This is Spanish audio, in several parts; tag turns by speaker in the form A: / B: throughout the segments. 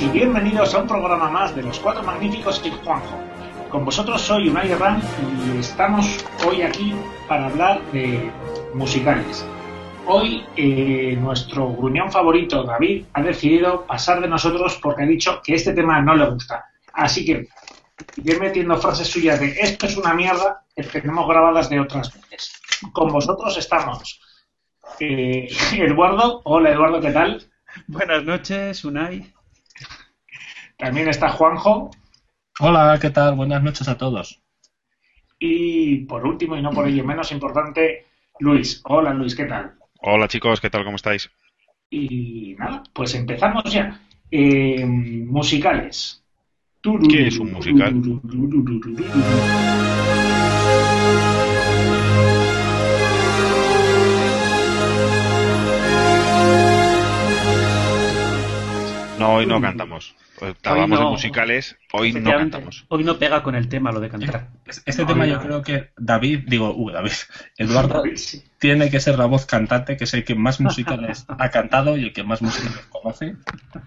A: y bienvenidos a un programa más de Los Cuatro Magníficos y Juanjo. Con vosotros soy Unai Ram y estamos hoy aquí para hablar de musicales. Hoy eh, nuestro gruñón favorito, David, ha decidido pasar de nosotros porque ha dicho que este tema no le gusta. Así que ir metiendo frases suyas de esto es una mierda que tenemos grabadas de otras veces. Con vosotros estamos eh, Eduardo. Hola Eduardo, ¿qué tal?
B: Buenas noches, Unai.
A: También está Juanjo.
C: Hola, ¿qué tal? Buenas noches a todos.
A: Y por último, y no por ello menos importante, Luis. Hola Luis, ¿qué tal?
D: Hola chicos, ¿qué tal? ¿Cómo estáis?
A: Y nada, pues empezamos ya. Eh, musicales.
D: ¿Qué es un musical? No, hoy no cantamos. Pues, Hablamos
B: no.
D: de musicales, hoy no cantamos.
B: Hoy no pega con el tema lo de cantar.
C: Este tema yo creo que David, digo, uh, David, Eduardo tiene que ser la voz cantante, que es el que más musicales ha cantado y el que más musicales conoce.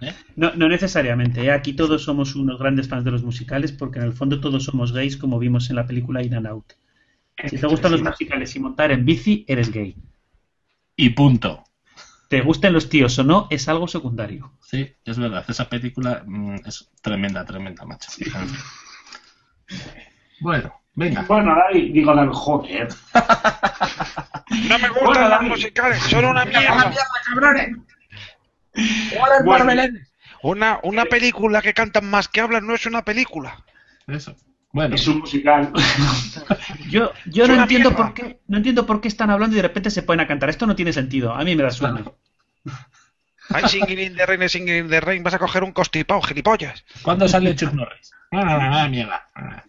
C: ¿eh?
B: No, no necesariamente. ¿eh? Aquí todos somos unos grandes fans de los musicales porque en el fondo todos somos gays como vimos en la película In and Out. Si te gustan los musicales y montar en bici, eres gay.
C: Y punto.
B: Te gusten los tíos o no, es algo secundario.
C: Sí, es verdad. Esa película mm, es tremenda, tremenda, macho. Bueno, venga.
A: Bueno, David, digo David, joder.
D: No me gustan
A: Bueno,
D: los
A: David.
D: musicales, son una mierda.
A: Bueno,
D: Una, una película que cantan más que hablan no es una película.
C: Eso. Bueno,
A: es un musical.
B: Yo, no entiendo
D: mierda.
B: por qué, no entiendo por qué están hablando y de repente se ponen a cantar. Esto no tiene sentido. A mí me da sueño.
D: Ay, singing in the rain, singing in the rain, vas a coger un constipado, gilipollas.
C: ¿cuándo sale Chuck Norris? Ah, ah, mierda. Ah.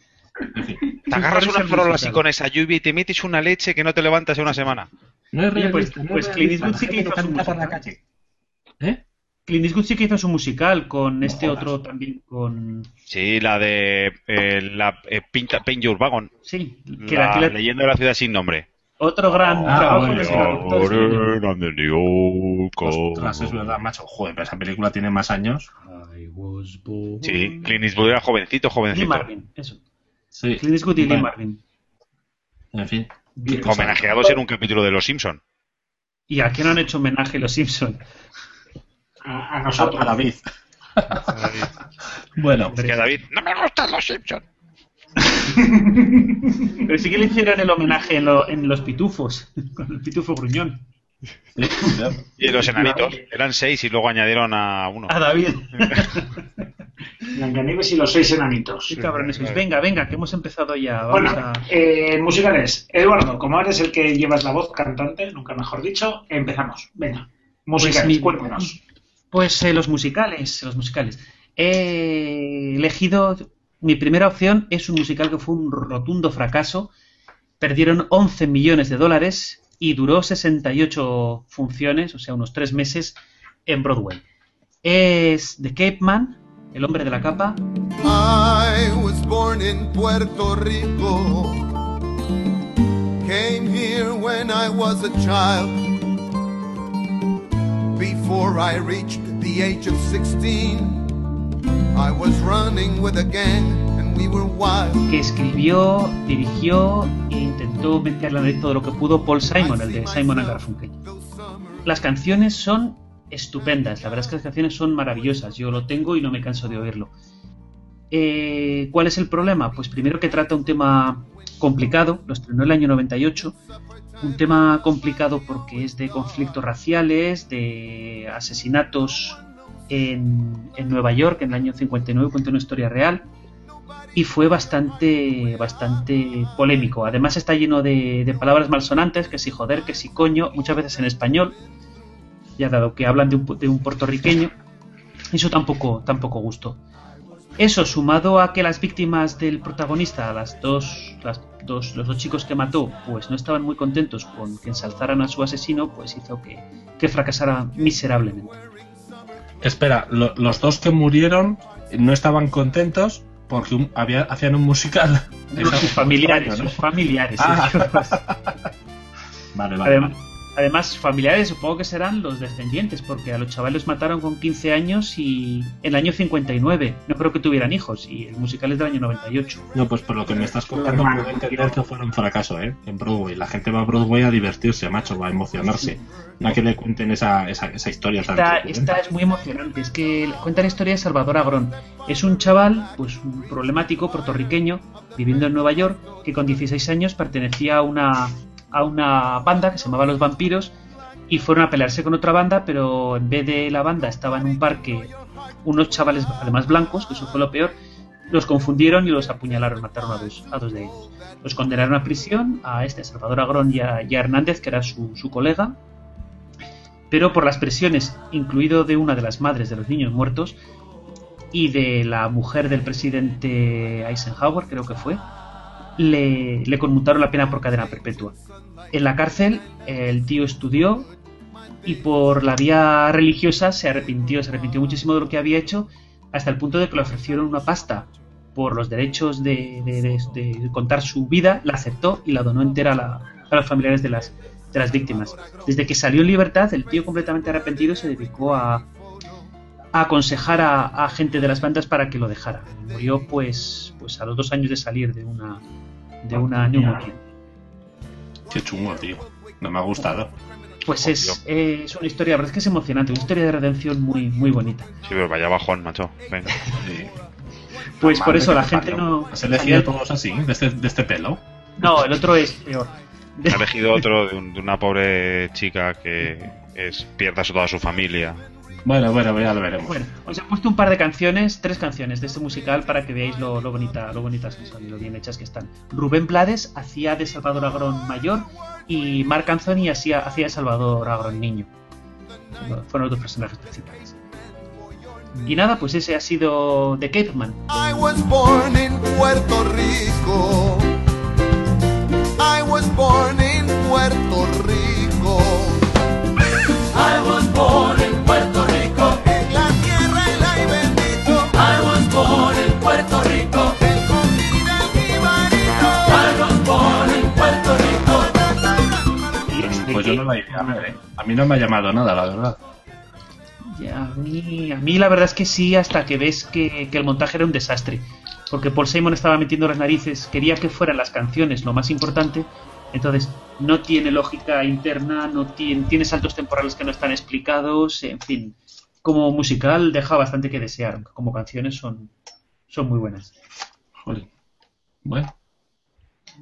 C: En fin.
D: Te agarras
B: ¿Cuál es
D: una farola así con esa lluvia y te metes una leche que no te levantas en una semana.
C: No es
B: Oye, pues-
C: realista, no es
B: pues Clint
C: realista.
B: Eastwood sí que
C: La
B: hizo
C: gente
B: su
C: canta por la
B: musical.
C: calle. ¿Eh?
B: Clint Eastwood sí que hizo su musical con este
C: jodas.
B: otro también con...
D: Sí, la de eh, la eh, Pinta, Paint Your Wagon.
B: Sí, que
D: La
B: la-
D: leyenda de la ciudad sin nombre.
B: otro gran
C: Ah,
B: trabajo que año.
C: Ostras, es verdad, macho. Joder, pero esa película tiene más años.
B: I was born-
D: Sí, Clint Eastwood era jovencito,
B: Lee
D: jovencito.
B: Marvin, eso.
C: Sí.
B: Clint Eastwood y Lee
C: Bueno,
B: Marvin.
C: En fin.
D: Homenajeados en un capítulo de Los Simpson.
B: ¿Y a qué no han hecho homenaje los Simpson?
A: A, nosotros.
C: a David. Bueno,
D: Es que David, no me gustan Los Simpson.
B: Pero sí que le hicieron el homenaje en, lo- en los pitufos, con el pitufo gruñón.
C: sí.
D: Y los enanitos. Eran seis y luego añadieron a uno.
B: A David.
A: Blancanieves y los seis enanitos.
B: Qué cabrones sois. Venga, venga, que hemos empezado ya. Vamos
A: Bueno,
B: a...
A: eh, musicales. Eduardo, como eres el que llevas la voz cantante, nunca mejor dicho, empezamos. Venga. Musicales,
B: mi-
A: cuéntanos.
B: Pues eh, los musicales, los musicales. He elegido, mi primera opción es un musical que fue un rotundo fracaso. Perdieron 11 millones de dólares y duró 68 funciones, o sea, unos 3 meses en Broadway. Es The Cape Man, el hombre de la capa,
E: I was born in Puerto Rico. Came here when I was a child. Before I reached the age of 16, I was running with a gang and we were wild.
B: que escribió, dirigió e intentó meter la nariz todo lo que pudo Paul Simon, el de Simon and Garfunkel. Las canciones son estupendas, la verdad es que las canciones son maravillosas, yo lo tengo y no me canso de oírlo. Eh, ¿Cuál es el problema? Pues primero que trata un tema complicado, lo estrenó el año 98, un tema complicado porque es de conflictos raciales, de asesinatos en, en Nueva York en el año 59, cuenta una historia real, y fue bastante bastante polémico. Además está lleno de, de palabras malsonantes, que si joder, que si coño, muchas veces en español, ya dado que hablan de un, de un puertorriqueño, eso tampoco, tampoco gustó. Eso sumado a que las víctimas del protagonista, las dos, las dos, los dos chicos que mató, pues no estaban muy contentos con que ensalzaran a su asesino, pues hizo que, que fracasara miserablemente.
C: Espera, lo- los dos que murieron no estaban contentos porque un- había, hacían un musical.
B: sus familiares,
C: ¿no?
B: sus familiares.
C: Ah. Vale, vale.
B: Adem- Además, familiares supongo que serán los descendientes, porque a los chavales los mataron con 15 años y en el año 59. No creo que tuvieran hijos, y el musical es del año 98.
C: No, pues por lo que me estás contando, puedo entender que fue un fracaso, ¿eh? En Broadway. La gente va a Broadway a divertirse, macho, va a emocionarse. No a que le cuenten esa, esa, esa historia tan
B: Esta, esta es muy emocionante. Es que cuenta la historia de Salvador Agrón. Es un chaval, pues un problemático puertorriqueño, viviendo en Nueva York, que con 16 años pertenecía a una, a una banda que se llamaba Los Vampiros y fueron a pelearse con otra banda, pero en vez de la banda estaba en un parque unos chavales, además blancos, que eso fue lo peor, los confundieron y los apuñalaron, mataron a dos, a dos de ellos. Los condenaron a prisión, a este, Salvador Agrón y a, y a Hernández, que era su, su colega, pero por las presiones, incluido de una de las madres de los niños muertos y de la mujer del presidente Eisenhower, creo que fue, le, le conmutaron la pena por cadena perpetua. En la cárcel, el tío estudió y por la vía religiosa se arrepintió, se arrepintió muchísimo de lo que había hecho, hasta el punto de que le ofrecieron una pasta por los derechos de, contar su vida, la aceptó y la donó entera a, los familiares de las, víctimas. Desde que salió en libertad, el tío completamente arrepentido se dedicó a, aconsejar a, gente de las bandas para que lo dejara. Murió pues, pues a los dos años de salir de una, de una.
C: Qué chungo, tío. No me ha gustado.
B: Pues es, eh, es una historia, la verdad es que es emocionante, una historia de redención muy, muy bonita.
D: Sí, pero vaya bajón, macho. Venga.
C: Sí.
B: Pues por eso la
C: te
B: gente no...
C: ¿Has elegido todos así, de este, de este pelo?
B: No, el otro es peor.
D: Ha elegido otro de, un- de una pobre chica que es pierda a toda su familia.
C: Bueno, bueno, ya lo veremos.
B: Bueno, os he puesto un par de canciones, tres canciones de este musical para que veáis lo, lo bonita, lo bonitas que son y lo bien hechas que están. Rubén Blades hacía de Salvador Agrón mayor y Marc Anthony hacía, hacía de Salvador Agrón niño. Fueron los dos personajes principales. Y nada, pues ese ha sido The Caveman.
E: I was born in Puerto Rico. I was born in
C: yo no la iría a ver, ¿eh? A mí no me ha llamado nada, la verdad.
B: Ya, a, mí, a mí la verdad es que sí, hasta que ves que, que el montaje era un desastre. Porque Paul Simon estaba metiendo las narices, quería que fueran las canciones lo más importante, entonces no tiene lógica interna, no tiene, tiene saltos temporales que no están explicados, en fin. Como musical deja bastante que desear, como canciones son, son muy buenas.
C: Joder. Bueno,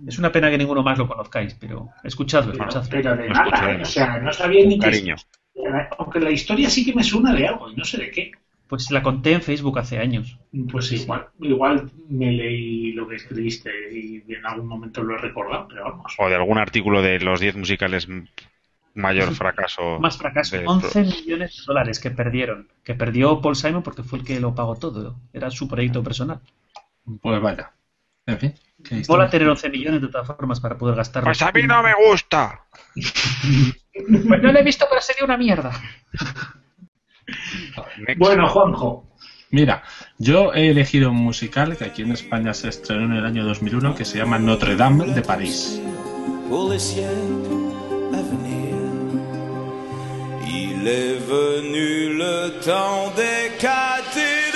B: Es una pena que ninguno más lo conozcáis, pero escuchadlo,
A: Pero,
B: escuchadlo.
A: pero de nada, ¿eh? o sea, no sabía ni
D: Con
A: que...
D: cariño.
A: Aunque la historia sí que me suena de algo y no sé de qué.
B: Pues la conté en Facebook hace años.
A: Pues igual, igual me leí lo que escribiste y en algún momento lo he recordado, pero vamos.
D: O de algún artículo de los 10 musicales mayor fracaso.
B: Más fracaso,
D: de-
B: 11 millones de dólares que perdieron. Que perdió Paul Simon porque fue el que lo pagó todo. Era su proyecto personal.
C: pues vaya. En fin. ¿Qué
B: Mola tener 11 millones de todas formas para poder gastarlos.
D: Pues a mí no me gusta.
B: Pues no lo he visto, pero sería una mierda.
A: Bueno, Juanjo,
C: Mira, yo he elegido un musical que aquí en España se estrenó en el año 2001 que se llama Notre Dame de París.
F: Il est venu le temps des cathédrales.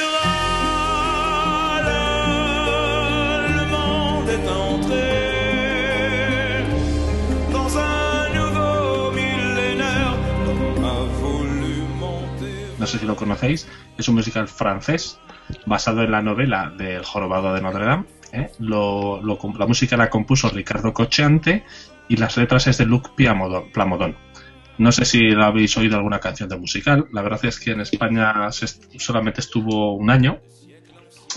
C: No sé si lo conocéis, es un musical francés basado en la novela del Jorobado de Notre Dame. ¿eh? Lo- lo la música la compuso Ricardo Cocheante y las letras es de Luc Plamondon. No sé si la habéis oído alguna canción del musical. La verdad es que en España se est- solamente estuvo un año.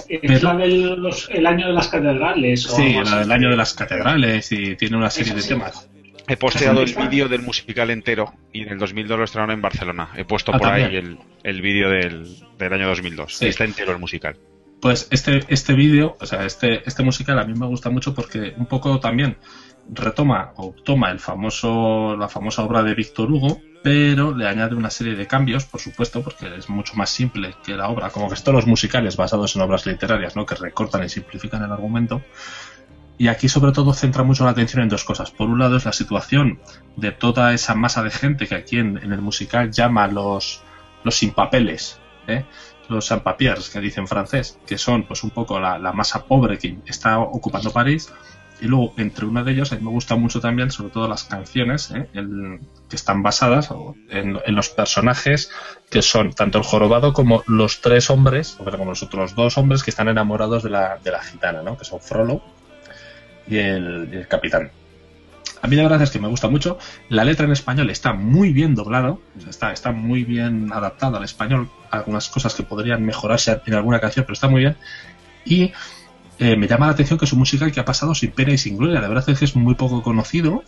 A: ¿es la del los- el año de las catedrales? o
C: Sí, la del año de las catedrales y tiene una serie de temas.
D: He posteado el vídeo del musical entero y en el 2002 lo estrenaron en Barcelona. He puesto
C: Ah,
D: por ahí el, el vídeo del, del año 2002.
C: Sí.
D: Está entero el musical.
C: Pues este, este vídeo, o sea, este, este musical a mí me gusta mucho porque un poco también retoma o toma el famoso, la famosa obra de Víctor Hugo, pero le añade una serie de cambios, por supuesto, porque es mucho más simple que la obra, como que todos los musicales basados en obras literarias, ¿no? Que recortan y simplifican el argumento. Y aquí sobre todo centra mucho la atención en dos cosas. Por un lado es la situación de toda esa masa de gente que aquí en, el musical llama los, los sin papeles, ¿eh? los sans papiers que dicen francés, que son pues un poco la, la masa pobre que está ocupando París. Y luego, entre una de ellos, a mí me gusta mucho también, sobre todo las canciones, ¿eh? Que están basadas en, en los personajes que son tanto el jorobado como los tres hombres, o como los otros dos hombres que están enamorados de la, de la gitana, ¿no? que son Frollo y el, capitán. A mí la verdad es que me gusta mucho. La letra en español está muy bien sea, está, muy bien adaptado al español. Algunas cosas que podrían mejorarse en alguna canción, pero está muy bien. Y eh, me llama la atención que es un musical que ha pasado sin pena y sin gloria. La verdad es que es muy poco conocido,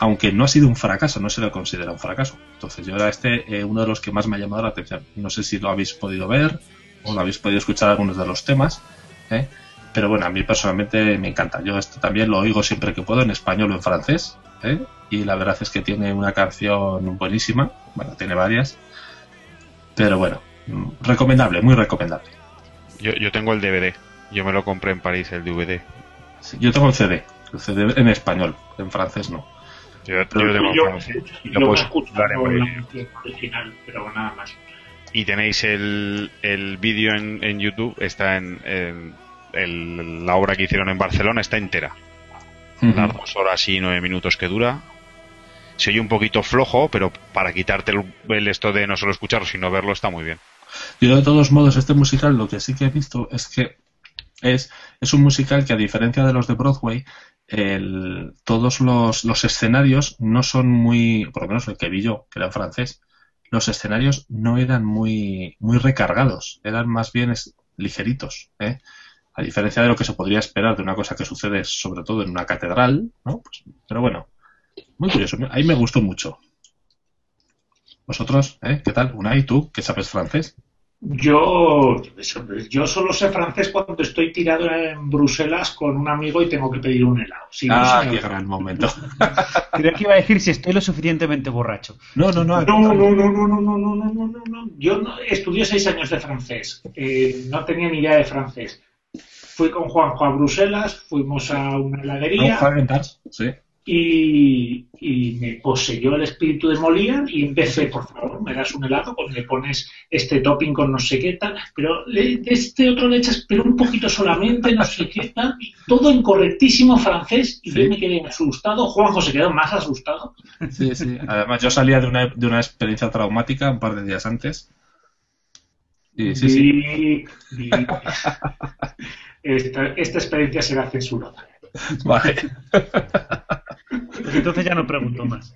C: aunque no ha sido un fracaso, no se lo considera un fracaso. Entonces yo era este eh, uno de los que más me ha llamado la atención. No sé si lo habéis podido ver o lo habéis podido escuchar algunos de los temas. ¿eh? Pero bueno, a mí personalmente me encanta. Yo esto también lo oigo siempre que puedo en español o en francés. ¿eh? Y la verdad es que tiene una canción buenísima. Bueno, tiene varias. Pero bueno, mm, recomendable, muy recomendable.
D: Yo, yo tengo el DVD. Yo me lo compré en París, el DVD.
C: Sí, yo tengo el CD, el CD en español, en francés no.
D: Yo, yo
C: Pero
D: lo tengo en francés. Y lo
A: escucho
D: escuchar en
A: original, pero nada más.
D: Y tenéis el, el vídeo en, en YouTube, está en, en- el- la obra que hicieron en Barcelona, está entera. Las dos horas y nueve minutos que dura. Se oye un poquito flojo, pero para quitarte el, el esto de no solo escucharlo, sino verlo, está muy bien.
C: Yo de todos modos este musical lo que sí que he visto es que es, es un musical que a diferencia de los de Broadway, el- todos los, los escenarios no son muy, por lo menos el que vi yo, que era en francés, los escenarios no eran muy, muy recargados, eran más bien es- ligeritos, ¿eh? A diferencia de lo que se podría esperar de una cosa que sucede sobre todo en una catedral, ¿no? Pues, pero bueno, muy curioso, ahí me gustó mucho. ¿Vosotros, eh? ¿Qué tal? Unai, tú, que sabes francés?
A: Yo, yo solo sé francés cuando estoy tirado en Bruselas con un amigo y tengo que pedir un helado. Si no,
C: ah,
A: me
C: qué gran momento.
B: Creo que iba a decir si estoy lo suficientemente borracho.
C: No, no, no.
A: No, no, no, no, no, no, no, no, no, no, no. Yo no, estudié seis años de francés. Eh, no tenía ni idea de francés. Fui con Juanjo a Bruselas, fuimos a una heladería
C: Dazs, sí.
A: y, y me poseyó el espíritu de Molière y empecé, por favor, me das un helado, pues le pones este topping con no sé qué tal, pero de este otro le echas, pero un poquito solamente, no sé qué tal, y todo en correctísimo francés y
C: Sí.
A: yo me quedé asustado, Juanjo se quedó más asustado.
C: Sí, sí. Además, yo salía de una, de una experiencia traumática un par de días antes. Y sí, sí.
A: Esta, esta experiencia será censurada.
C: Vale.
B: Pues entonces ya no pregunto más.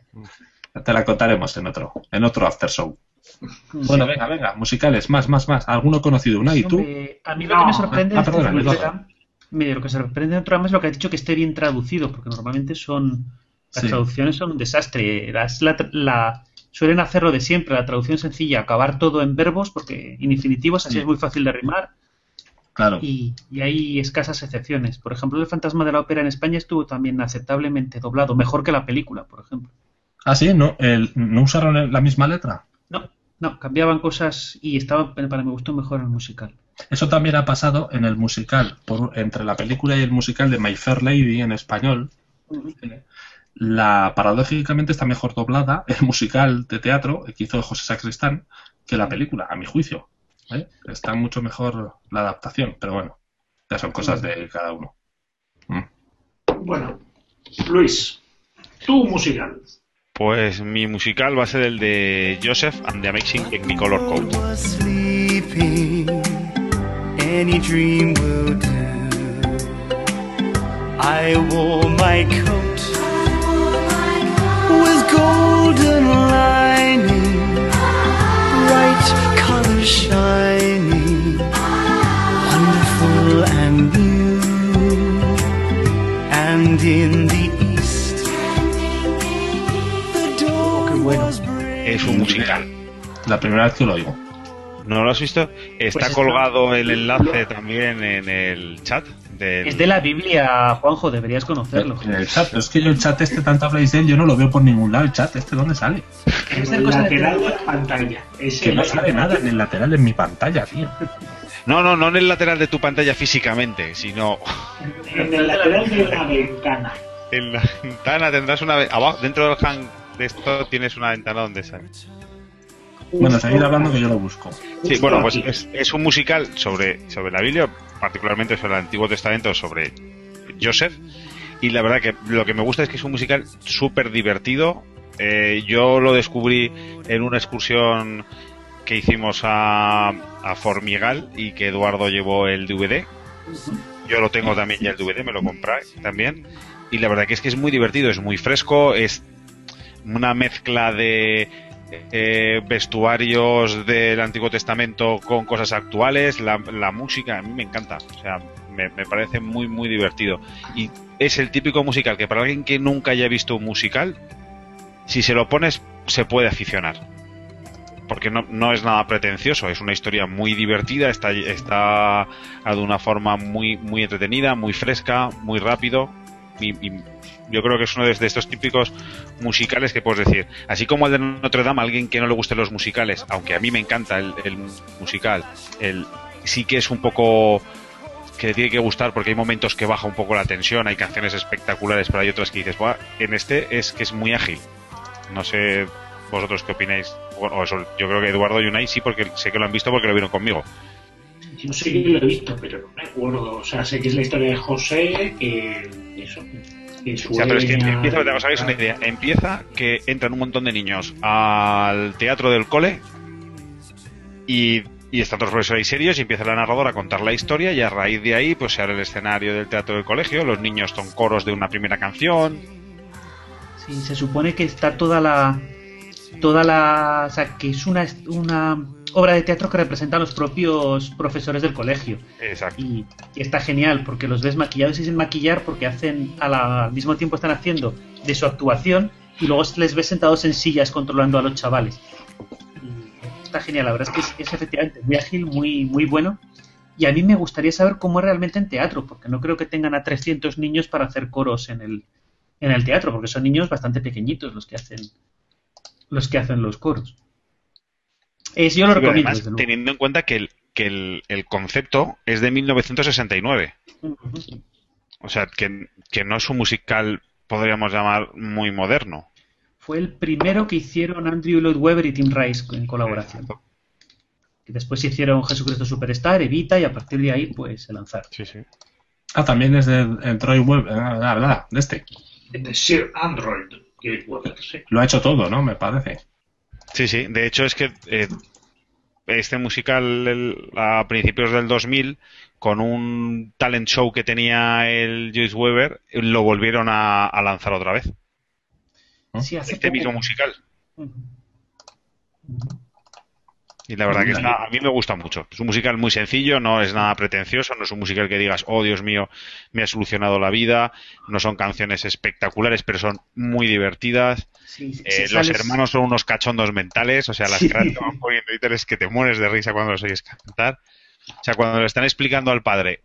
C: Te la contaremos en otro, en otro after show. Bueno, venga, venga, musicales, más, más, más. ¿Alguno conocido? Una y tú?
B: A mí lo
A: No.
B: que me sorprende
C: Ah,
B: de este
C: perdona,
B: programa- me- lo que se sorprende de otro programa es lo que has dicho que esté bien traducido, porque normalmente son las
C: Sí.
B: traducciones son un desastre. Las- la, la- suelen hacerlo de siempre, la traducción sencilla, acabar todo en verbos, porque en infinitivos así
C: Sí.
B: es muy fácil de rimar
C: Claro.
B: y, y hay escasas excepciones. Por ejemplo, El fantasma de la ópera en España estuvo también aceptablemente doblado, mejor que la película, por ejemplo.
C: Ah, sí, ¿no, el, ¿no usaron la misma letra?
B: No, no, cambiaban cosas y estaba para mi gusto mejor el musical.
C: Eso también ha pasado en el musical, por, entre la película y el musical de My Fair Lady en español. La paradójicamente está mejor doblada el musical de teatro que hizo José Sacristán que la película, a mi juicio. ¿Eh? Está mucho mejor la adaptación, pero bueno, ya son cosas de cada uno. Mm.
A: Bueno, Luis, tu musical.
D: Pues mi musical va a ser el de Joseph and the Amazing Technicolor Code.
F: I wore my coat with golden lining, bright colors shining, wonderful and new. And in the east, the dawn was breaking.
D: Es un musical.
C: La primera vez que lo oigo.
D: ¿No lo has visto? Está
B: Pues está-
D: colgado el enlace también en el chat. Del...
B: Es de la Biblia, Juanjo, deberías conocerlo.
C: En el chat, es que yo el chat este, tanto habláis de él, yo no lo veo por ningún lado. El chat este, ¿dónde sale?
A: En
B: ser
A: el lateral de la pantalla. Es
C: Que no sale nada en el lateral en mi pantalla, tío.
D: No, no, no en el lateral de tu pantalla físicamente, sino
A: En el lateral de la ventana.
D: en la ventana tendrás una... Abajo, dentro del hang de esto tienes una ventana donde sale.
C: Bueno, seguid hablando que yo lo busco.
D: Sí, bueno, pues es un musical sobre, sobre la Biblia, particularmente sobre el Antiguo Testamento, sobre Joseph. Y la verdad que lo que me gusta es que es un musical súper divertido. Eh, yo lo descubrí en una excursión que hicimos a, a Formigal y que Eduardo llevó el DVD. Yo lo tengo también ya el DVD, me lo compré también. Y la verdad que es que es muy divertido, es muy fresco, es una mezcla de eh, vestuarios del Antiguo Testamento con cosas actuales, la, música, a mí me encanta, o sea, me, me parece muy, muy divertido. Y es el típico musical que para alguien que nunca haya visto un musical, si se lo pones, se puede aficionar. Porque no, no es nada pretencioso, es una historia muy divertida, está, está de una forma muy, muy entretenida, muy fresca, muy rápido. Y yo creo que es uno de, estos típicos musicales que puedes decir, así como el de Notre Dame, alguien que no le gusten los musicales, aunque a mí me encanta el, el musical, el, sí que es un poco que le tiene que gustar porque hay momentos que baja un poco la tensión, hay canciones espectaculares, pero hay otras que dices, "Buah, en este es que es muy ágil. No sé vosotros qué opináis. Bueno, eso, yo creo que Eduardo y Unai sí, porque sé que lo han visto porque lo vieron conmigo.
A: Yo sé que lo he visto, pero no me acuerdo. O sea, sé que es la historia de José, que eso, que
D: O sea, pero es que empieza, os hagáis una idea, empieza que entran un montón de niños al teatro del cole y, y están todos los profesores serios y empieza la narradora a contar la historia y a raíz de ahí pues se abre el escenario del teatro del colegio, los niños son coros de una primera canción,
B: Sí, se supone que está toda la. Toda la. O sea, que es una, una obra de teatro que representa a los propios profesores del colegio.
D: exacto.
B: Y, y está genial porque los ves maquillados y sin maquillar porque hacen a la- al mismo tiempo están haciendo de su actuación y luego les ves sentados en sillas controlando a los chavales. Y está genial, la verdad es que es, es efectivamente muy ágil, muy, muy bueno. Y a mí me gustaría saber cómo es realmente en teatro, porque no creo que tengan a 300 niños para hacer coros en el, en el teatro, porque son niños bastante pequeñitos los que hacen los que hacen los coros. Es, yo lo
D: Sí,
B: recomiendo,
D: además, teniendo en cuenta que el, que el, el concepto es de 1969. O sea, que, que no es un musical, podríamos llamar, muy moderno.
B: Fue el primero que hicieron Andrew Lloyd Webber y Tim Rice en colaboración. Que después hicieron Jesucristo Superstar, Evita y a partir de ahí pues se lanzaron.
D: Sí, sí.
C: Ah, también es de, de Troy Web, ah, ah, ah, de este.
A: de Sir Android.
C: Lo ha hecho todo, ¿no? Me parece.
D: Sí, sí. De hecho, es que eh, este musical el- a principios del 2000, con un talent show que tenía el Joyce Weber, lo volvieron a, a lanzar otra vez.
B: Sí, hace
D: Este
B: poco.
D: mismo musical.
B: Ujú.
D: Y la verdad que está, a mí me gusta mucho. Es un musical muy sencillo, no es nada pretencioso, no es un musical que digas, oh Dios mío, me ha solucionado la vida. No son canciones espectaculares, pero son muy divertidas.
B: Sí, sí,
D: Eh,
B: sí,
D: los hermanos son unos cachondos mentales, o sea, las
B: Sí.
D: caras que van poniendo que te mueres de risa cuando los oyes cantar. O sea, cuando le están explicando al padre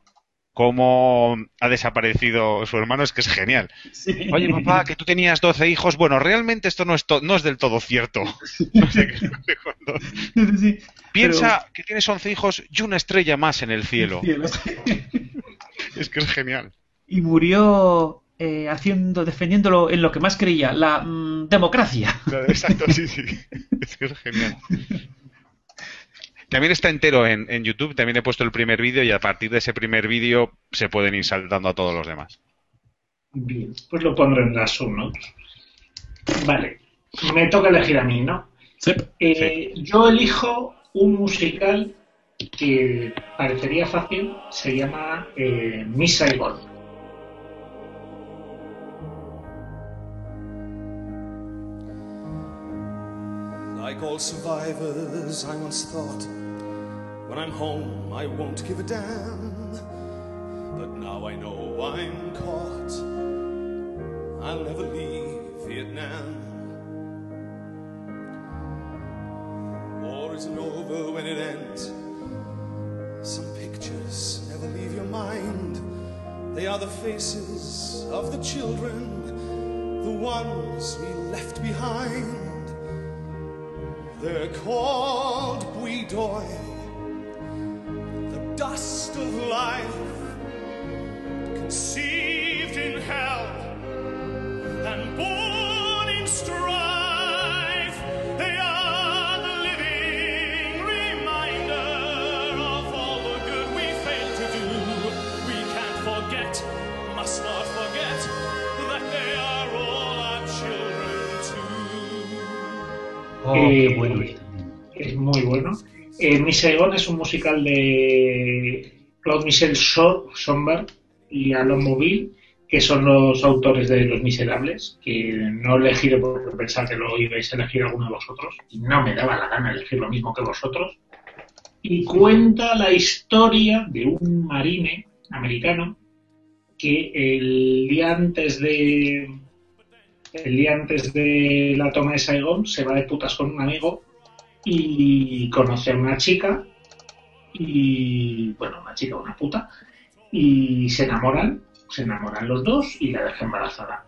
D: cómo ha desaparecido su hermano, es que es genial.
B: Sí.
D: Oye, papá, que tú tenías 12 hijos, bueno, realmente esto no es, to- no es del todo cierto. No sé qué- no sé cuándo.
B: Sí,
D: Piensa que tienes 11 hijos y una estrella más en el cielo.
B: cielo.
D: Es que es genial.
B: Y murió eh, haciendo, defendiéndolo en lo que más creía, la mm, democracia.
D: Exacto, sí, sí. Es que es genial. También está entero en, en YouTube, también he puesto el primer vídeo y a partir de ese primer vídeo se pueden ir saltando a todos los demás.
A: Bien, pues lo pondré en las notes. Vale, me toca elegir a mí, ¿no?
C: Sí.
A: Eh, Yo elijo un musical que parecería fácil, se llama eh, Miss Saigon.
F: Like all survivors, I once thought, when I'm home, I won't give a damn. But now I know I'm caught. I'll never leave Vietnam. War isn't over when it ends. Some pictures never leave your mind. They are the faces of the children, the ones we left behind. They're called the dust of life, conceived in hell and born in strife. They are the living reminder of all the good we failed to do. We can't forget, must not forget that they are all our children too.
B: Oh, qué bueno
A: Saigon es un musical de Claude Michel So- Somber y Alon Mobile, que son los autores de Los Miserables, que no he elegido porque pensaba que lo ibais a elegir alguno de vosotros, y no me daba la gana elegir lo mismo que vosotros. Y cuenta la historia de un marine americano que el día antes de el día antes de la toma de Saigón se va de putas con un amigo y conoce a una chica y bueno, una chica, una puta y se enamoran, se enamoran los dos y la deja embarazada.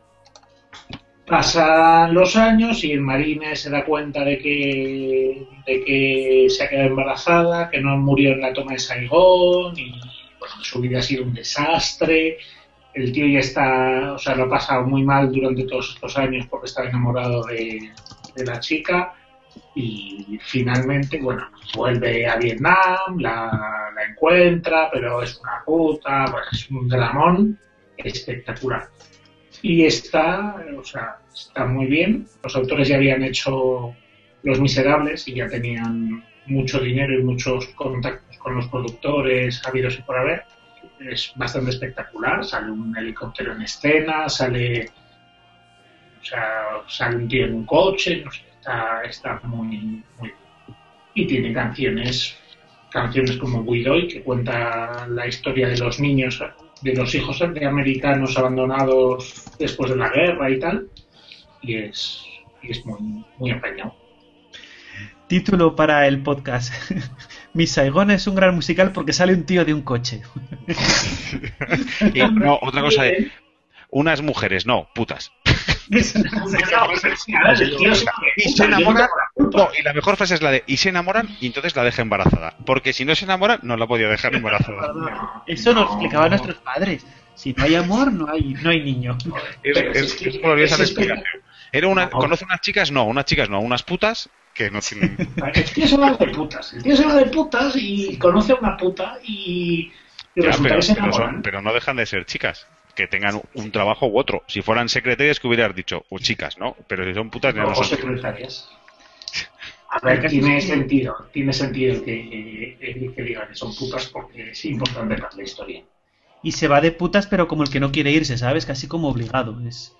A: Pasan los años y el marine se da cuenta de que, de que se ha quedado embarazada, que no murió en la toma de Saigón y bueno, su vida ha sido un desastre. El tío ya está, o sea, lo ha pasado muy mal durante todos estos años porque estaba enamorado de, de la chica y finalmente, bueno, vuelve a Vietnam, la, encuentra, pero es una puta, bueno, es un dramón espectacular. Y está, o sea, está muy bien. Los autores ya habían hecho Los Miserables y ya tenían mucho dinero y muchos contactos con los productores habidos y por haber. Es bastante espectacular. Sale un helicóptero en escena, sale, o sea, sale un tío en un coche, no sé, está, está muy, muy y tiene canciones canciones como Widoy que cuenta la historia de los niños de los hijos de americanos abandonados después de la guerra y tal y es y es muy muy apañado
B: Título para el podcast. Mi Saigón es un gran musical porque sale un tío de un coche.
D: Y, no, otra cosa de. Unas mujeres, no, putas.
A: Tío se-
D: Y se enamoran. No, y la mejor frase es la de. Y se enamoran y entonces la deja embarazada. Porque si no se enamoran, no la podía dejar embarazada.
B: Eso nos explicaban nuestros padres. Si no hay amor, no hay, no hay niño.
D: Es,
A: Pero
D: es,
A: es que-
D: es gloriosa la explicación. Era una,
A: No.
D: ¿Conoce unas chicas? No, unas chicas no, unas putas que no tienen.
A: El tío se va de putas. El tío se va de putas y conoce a una puta y, y
D: Ya,
A: resulta
D: pero,
A: que se
D: pero son-
A: enamoran.
D: pero no dejan de ser chicas. Que tengan un trabajo u otro. Si fueran secretarias, que hubieras dicho, o chicas, ¿no? Pero si son putas, no
A: o
D: son.
A: secretarias. A ver, tiene sentido, tiene sentido que, que, que digan que son putas porque es importante para la historia.
B: Y se va de putas, pero como el que no quiere irse, ¿sabes? Casi como obligado. Es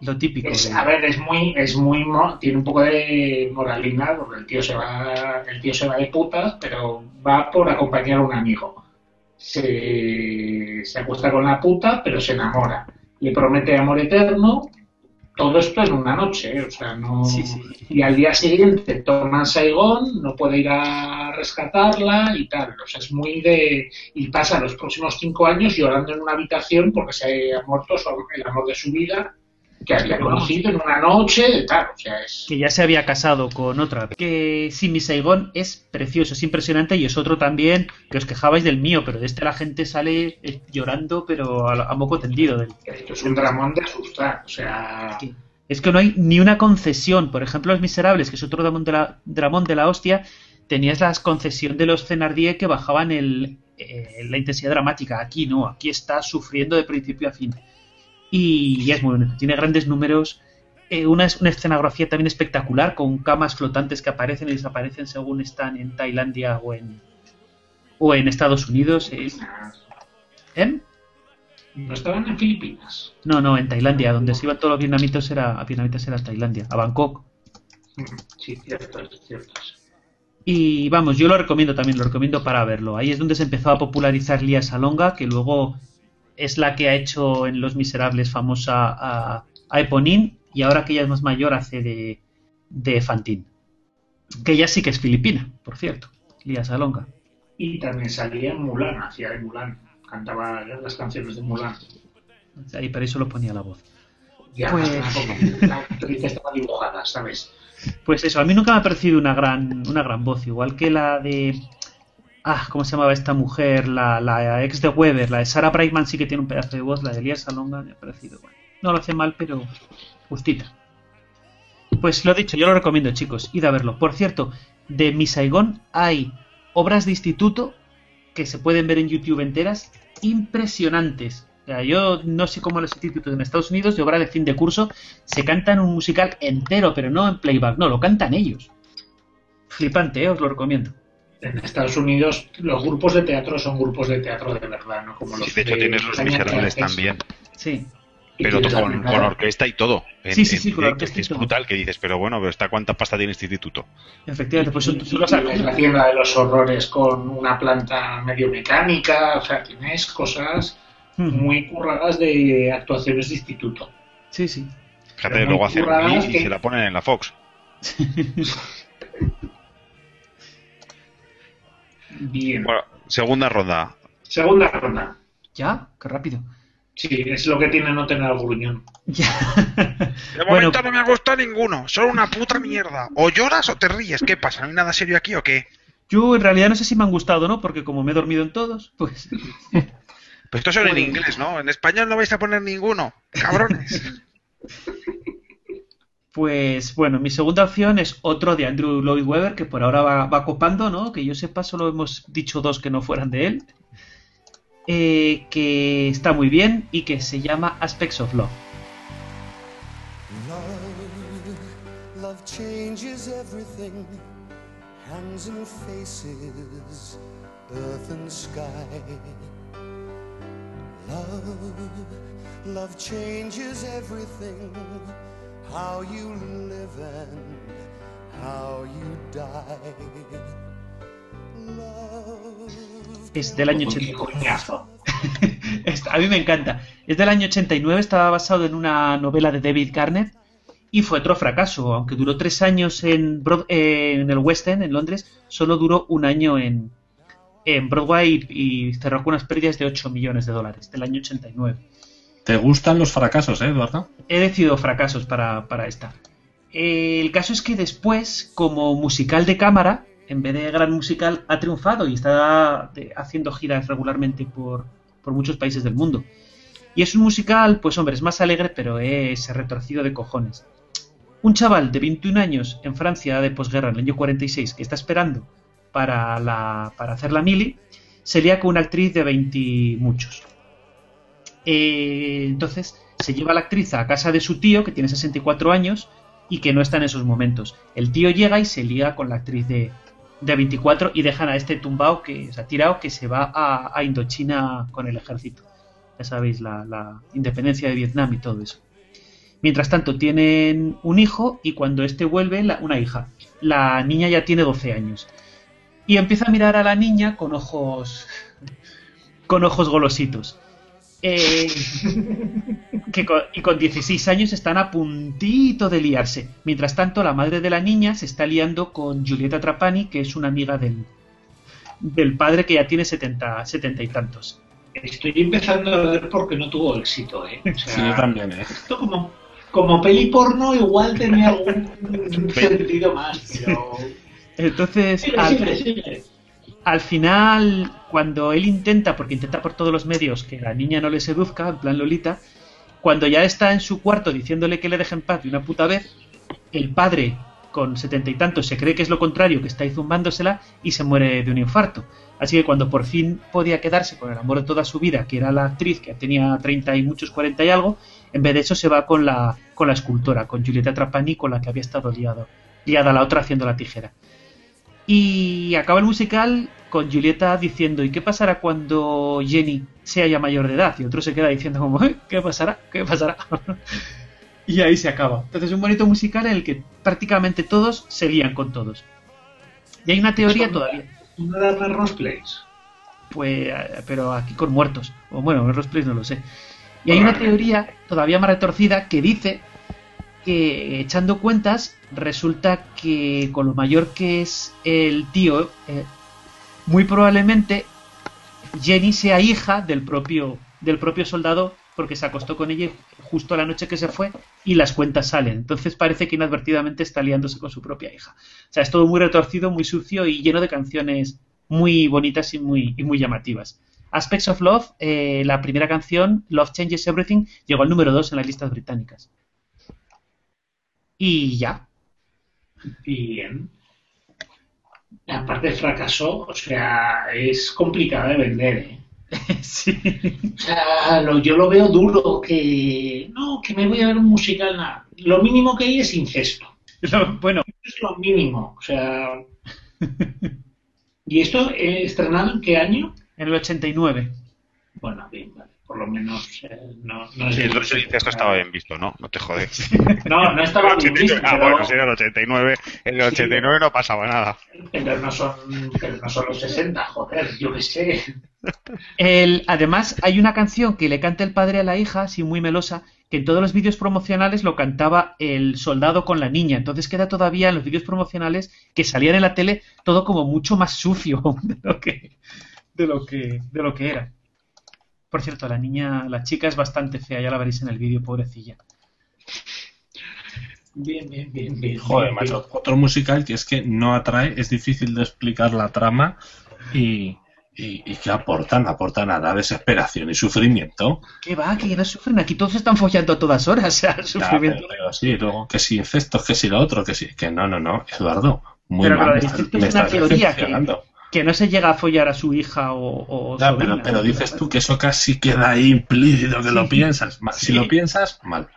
B: lo típico.
A: Es,
B: de-
A: a ver, es muy, es muy, tiene un poco de moralina porque el tío se va, el tío se va de putas, pero va por acompañar a un amigo. Se, se acuesta con la puta, pero se enamora. Le promete amor eterno. Todo esto en una noche, o sea, no.
B: Sí, sí.
A: Y al día siguiente toma Saigón, no puede ir a rescatarla y tal. O sea, es muy de. Y pasa los próximos cinco años llorando en una habitación porque se ha muerto su- el amor de su vida que había conocido en una noche, tal. O sea, es.
B: que ya se había casado con otra. Que sí, mi Saigón es precioso, es impresionante y es otro también que os quejabais del mío, pero de este la gente sale eh, llorando, pero a, a moco tendido. Del...
A: Esto es un dramón de asustar. O sea.
B: que- Es que no hay ni una concesión. Por ejemplo, Los Miserables, que es otro dramón de la, dramón de la hostia, tenías la concesión de los Cenardier que bajaban el, eh, la intensidad dramática. Aquí no, aquí está sufriendo de principio a fin. Y, es muy bonito. Tiene grandes números. eh, una, una escenografía también espectacular, con camas flotantes que aparecen y desaparecen según están en Tailandia o en, o en Estados Unidos. eh. ¿Eh?
A: No estaban en Filipinas.
B: No, no, en Tailandia, donde se iban todos los vietnamitas era, vietnamitas era Tailandia, a Bangkok.
A: Sí, cierto, es cierto.
B: Y vamos, yo lo recomiendo también, lo recomiendo para verlo. Ahí es donde se empezó a popularizar Lia Salonga, que luego es la que ha hecho en Los Miserables famosa a, a Eponine, y ahora que ella es más mayor hace de, de Fantine. Que ella sí que es filipina, por cierto, Lia Salonga.
A: Y también salía en Mulan, hacía de Mulan. Cantaba las canciones de Mulan.
B: Ahí para eso lo ponía la voz.
A: Ya,
B: Pues-
A: la actriz estaba dibujada, ¿sabes?
B: Pues eso, a mí nunca me ha parecido una gran, una gran voz, igual que la de Ah, ¿cómo se llamaba esta mujer? La, la ex de Weber, la de Sarah Brightman sí que tiene un pedazo de voz, la de Elías Salonga me ha parecido. Bueno, no lo hace mal, pero justita. Pues lo dicho, yo lo recomiendo, chicos, id a verlo. Por cierto, de Mi Saigón hay obras de instituto que se pueden ver en YouTube enteras impresionantes. O sea, yo no sé cómo los institutos en Estados Unidos de obra de fin de curso se cantan un musical entero, pero no en playback, no, lo cantan ellos. Flipante, ¿eh? os lo recomiendo.
A: En Estados Unidos los grupos de teatro son grupos de teatro de verdad, ¿no? Como los
D: Sí, de hecho, tienes los
A: España
D: miserables también.
B: Sí.
D: Pero con, con orquesta y todo. En-
B: Sí, sí,
D: en
B: sí, con orquesta
D: es brutal que dices, pero bueno, pero está cuánta pasta tiene este instituto.
B: Efectivamente, pues los
A: Y ves la tienda de los horrores con una planta medio mecánica, o sea, tienes cosas
B: Ujú.
A: muy curradas de actuaciones de instituto.
B: Sí, sí.
D: Fíjate, luego hacen y
A: que-
D: se la ponen en la Fox.
A: Bien.
D: Bueno, segunda ronda.
A: Segunda ronda.
B: ¿Ya? Qué rápido.
A: Sí, es lo que tiene no tener al gruñón.
B: Ya.
G: De
B: bueno,
G: momento no me ha gustado ninguno, solo una puta mierda. O lloras o te ríes, ¿qué pasa? ¿No hay nada serio aquí o qué?
B: yo en realidad no sé si me han gustado, ¿no? Porque como me he dormido en todos, pues...
G: Pues estos son en inglés, ¿no? En español no vais a poner ninguno, cabrones.
B: Pues bueno, mi segunda opción es otro de Andrew Lloyd Webber, que por ahora va, va copando, ¿no? Que yo sepa, solo hemos dicho dos que no fueran de él. Eh, que está muy bien y que se llama Aspects of Love.
E: Love, love changes everything. Hands and faces, earth and sky. Love, love changes everything. How you live and how you die. Love.
B: Es del año
A: Qué
B: 89.
A: coñazo.
B: Está- A mí me encanta. Es del año 89, estaba basado en una novela de David Garnett y fue otro fracaso. Aunque duró tres años en, Broad- eh, en el West End, en Londres, solo duró un año en, en Broadway y, y cerró con unas pérdidas de 8 millones de dólares del año 89.
C: ¿Te gustan los fracasos, eh, Eduardo?
B: He decidido fracasos para, para esta. Eh, el caso es que después, como musical de cámara, en vez de gran musical, ha triunfado y está de- haciendo giras regularmente por, por muchos países del mundo. Y es un musical, pues hombre, es más alegre, pero es retorcido de cojones. Un chaval de 21 años en Francia de posguerra, en el año 46, que está esperando para, la, para hacer la mili, se lía con una actriz de 20 y muchos. Eh, entonces se lleva a la actriz a casa de su tío, que tiene 64 años y que no está en esos momentos. El tío llega y se lía con la actriz de, de 24 y dejan a este tumbao, que, o sea, tirado, que se va a, Indochina con el ejército. Ya sabéis, la, independencia de Vietnam y todo eso. Mientras tanto, tienen un hijo y cuando este vuelve, una hija. La niña ya tiene 12 años. Y empieza a mirar a la niña con ojos. con ojos golositos. Eh, que con- y con 16 años están a puntito de liarse. Mientras tanto, la madre de la niña se está liando con Julieta Trapani, que es una amiga del, del padre que ya tiene 70, 70 y tantos.
A: Estoy empezando a ver por qué no tuvo éxito, ¿eh? O sea,
C: Sí, yo también, eh.
A: Esto como, como peli porno igual tenía algún sentido más, pero...
B: Entonces,
A: Sigue, sigue, sigue.
B: Al final, cuando él intenta, porque intenta por todos los medios que la niña no le seduzca, en plan Lolita, cuando ya está en su cuarto diciéndole que le deje en paz de una puta vez, el padre, con setenta y tantos, se cree que es lo contrario, que está ahí zumbándosela y se muere de un infarto. Así que cuando por fin podía quedarse con el amor de toda su vida, que era la actriz que tenía 30 y muchos, 40 y algo, en vez de eso se va con la, con la escultora, con Julieta Trapani, con la que había estado liado, liada la otra haciendo la tijera. Y acaba el musical con Julieta diciendo ¿y qué pasará cuando Jenny sea ya mayor de edad? Y otro se queda diciendo como "¿Eh? ¿qué pasará? ¿qué pasará? y ahí se acaba. Entonces es un bonito musical en el que prácticamente todos se lían con todos. Y hay una teoría todavía,
A: Una de las Rose Plays.
B: pues, eh, pero aquí con muertos. O bueno, en los plays no lo sé. Y hay una teoría todavía más retorcida que dice que echando cuentas resulta que con lo mayor que es el tío, eh, muy probablemente Jenny sea hija del propio del propio soldado porque se acostó con ella justo la noche que se fue y las cuentas salen. Entonces parece que inadvertidamente está liándose con su propia hija. O sea, es todo muy retorcido, muy sucio y lleno de canciones muy bonitas y muy, y muy llamativas. Aspects of Love, eh, la primera canción, Love Changes Everything, llegó al número 2 en las listas británicas. Y ya.
A: Bien. Aparte fracasó, o sea, es complicado de vender, ¿eh?
B: sí.
A: O sea, lo- yo lo veo duro, que no, que me voy a ver un musical, nada. Lo mínimo que hay es incesto.
B: Lo- bueno,
A: Es lo mínimo, o sea... ¿Y esto eh, estrenado en qué año?
B: en el 89.
A: Bueno, bien, vale. Por lo menos eh, no, no es
D: Sí, entonces dices esto estaba bien visto, ¿no? No te jodes.
A: No, no estaba bien visto,
D: Ah,
A: pero,
D: bueno, sí, en el 89. En el 89 no pasaba nada.
A: pero no son, pero no son los 60, joder, yo qué sé.
B: El, además, hay una canción que le canta el padre a la hija, así muy melosa, que en todos los vídeos promocionales lo cantaba el soldado con la niña. Entonces queda todavía en los vídeos promocionales que salían en la tele todo como mucho más sucio de lo que, de lo que, de lo que era. Por cierto, la niña, la chica es bastante fea, ya la veréis en el vídeo, pobrecilla.
A: Bien, bien, bien, bien.
C: Joder,
A: bien,
C: macho. Otro musical que es que no atrae, es difícil de explicar la trama y, y, y que aportan, aportan nada, desesperación y sufrimiento.
B: ¿Qué va? Que no sufren. Aquí todos están follando a todas horas. O sea, el
C: Ya,
B: sufrimiento.
C: pero, pero sí, luego que si incestos, que si lo otro, que si. Que no, no, no, Eduardo. Muy
B: Pero
C: mal. me me
B: es una teoría que-. Que no se llega a follar a su hija o, o
C: Ya, pero, pero dices tú que eso casi queda ahí implícito que lo piensas. Mal. Si
B: Sí.
C: lo piensas, mal.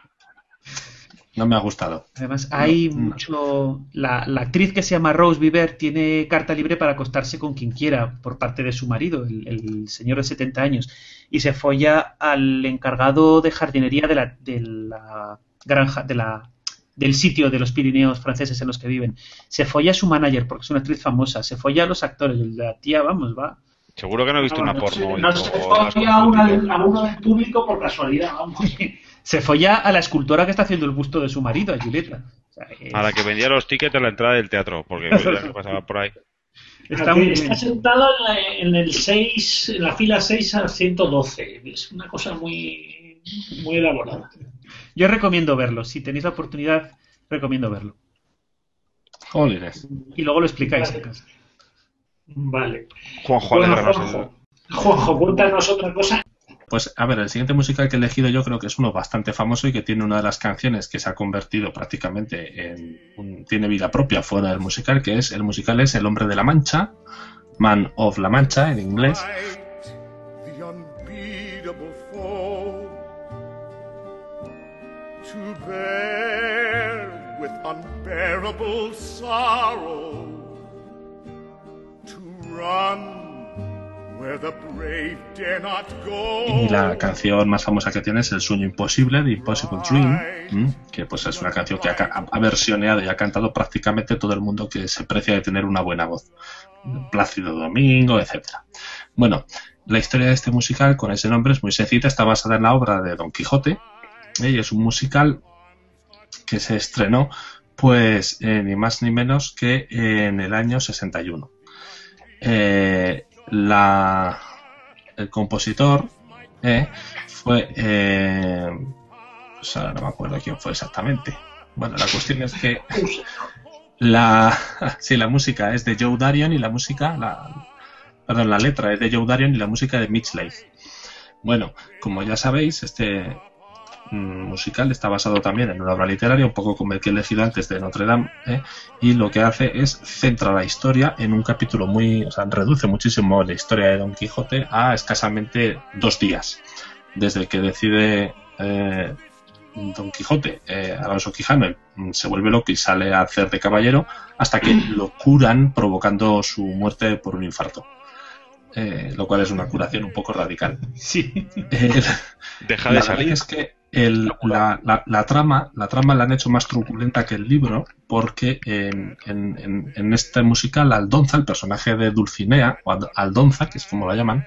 C: No me ha gustado.
B: Además, hay
C: No, no.
B: mucho. La, la actriz que se llama Rose Bieber tiene carta libre para acostarse con quien quiera por parte de su marido, el, el señor de 70 años, y se folla al encargado de jardinería de la, de la granja, de la, del sitio de los Pirineos franceses en los que viven. Se folla a su manager porque es una actriz famosa, se folla a los actores. La tía, vamos, va.
D: Seguro que no he visto una
A: no se-
D: porno. y
A: No se fue a, una
D: confundido.
A: del- a uno del público por casualidad, vamos.
B: Se folla a la escultora que está haciendo el busto de su marido, a Julieta. O sea, es-
D: A la que vendía los tickets en la entrada del teatro, porque que pasaba por ahí.
B: está muy
A: está sentado en, la- en el 6, en la fila 6 al 112. Es una cosa muy, muy elaborada.
B: Yo recomiendo verlo. Si tenéis la oportunidad, recomiendo verlo.
C: Jolines.
B: Y luego lo explicáis.
A: Vale. Vale.
D: Juanjo,
A: Bueno, Juanjo, Juanjo, cuéntanos otra cosa.
C: Pues a ver, el siguiente musical que he elegido yo creo que es uno bastante famoso y que tiene una de las canciones que se ha convertido prácticamente en un- tiene vida propia fuera del musical, que es el musical es El hombre de la Mancha, Man of La Mancha en inglés.
E: To run the
C: Y la canción más famosa que tiene es El sueño imposible de Impossible Dream, que pues es una canción que ha versioneado y ha cantado prácticamente todo el mundo que se precia de tener una buena voz. Plácido Domingo, etcétera. Bueno, la historia de este musical con ese nombre es muy sencilla, está basada en la obra de Don Quijote ¿eh? y es un musical que se estrenó pues eh, ni más ni menos que en el año 61. Eh, la, el compositor eh, fue eh, pues ahora no me acuerdo quién fue exactamente. Bueno, la cuestión es que la sí, la música es de Joe Darion y la música la perdón, la letra es de Joe Darion y la música de Mitch Leigh. Bueno, como ya sabéis, este musical está basado también en una obra literaria, un poco como el que he elegido antes de Notre Dame, ¿eh? y lo que hace es centra la historia en un capítulo muy, o sea, reduce muchísimo la historia de Don Quijote a escasamente dos días, desde que decide eh, Don Quijote, eh, Alonso Quijano, mm, se vuelve loco y sale a hacer de caballero, hasta que lo curan provocando su muerte por un infarto. Eh, lo cual es una curación un poco radical.
B: Sí.
C: Eh,
D: Deja
C: la
D: de
C: verdad
D: salir.
C: es que el- la, la- la trama la trama la han hecho más truculenta que el libro porque en, en- este musical Aldonza, el personaje de Dulcinea, o Aldonza, que es como la llaman,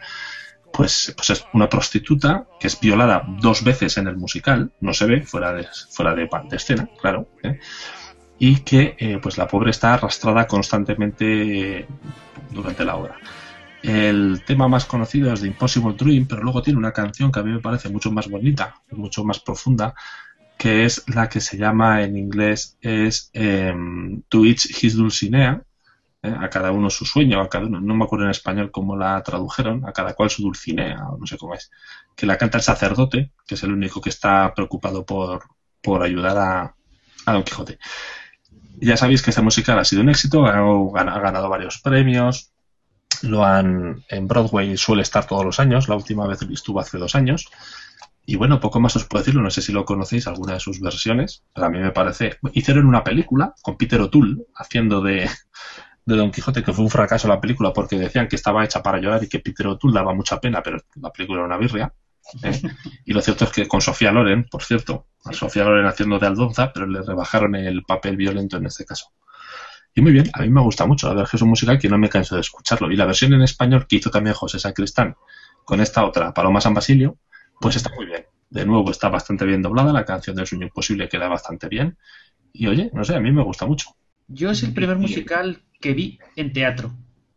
C: pues, pues es una prostituta que es violada dos veces en el musical, no se ve fuera de, fuera de escena, claro, ¿eh? y que eh, pues la pobre está arrastrada constantemente eh, durante la obra. El tema más conocido es de Impossible Dream, pero luego tiene una canción que a mí me parece mucho más bonita, mucho más profunda, que es la que se llama en inglés es em, To Each His Dulcinea, ¿eh? a cada uno su sueño, a cada uno, no me acuerdo en español cómo la tradujeron, a cada cual su dulcinea, no sé cómo es, que la canta el sacerdote, que es el único que está preocupado por, por ayudar a, a Don Quijote. Ya sabéis que esta musical ha sido un éxito, ha ganado varios premios, lo han en Broadway suele estar todos los años, la última vez estuvo hace dos años. Y bueno, poco más os puedo decirlo, no sé si lo conocéis, alguna de sus versiones, pero a mí me parece... Hicieron una película con Peter O'Toole haciendo de, de Don Quijote, que fue un fracaso la película porque decían que estaba hecha para llorar y que Peter O'Toole daba mucha pena, pero la película era una birria. ¿eh? Y lo cierto es que con Sofía Loren, por cierto, a Sofía Loren haciendo de Aldonza, pero le rebajaron el papel violento en este caso. Y muy bien, a mí me gusta mucho, la verdad es que es un musical que no me canso de escucharlo. Y la versión en español que hizo también José Sacristán con esta otra, Paloma San Basilio, pues está muy bien. De nuevo, está bastante bien doblada, la canción del sueño imposible queda bastante bien. Y oye, no sé, a mí me gusta mucho.
B: Yo es el primer musical que vi en teatro.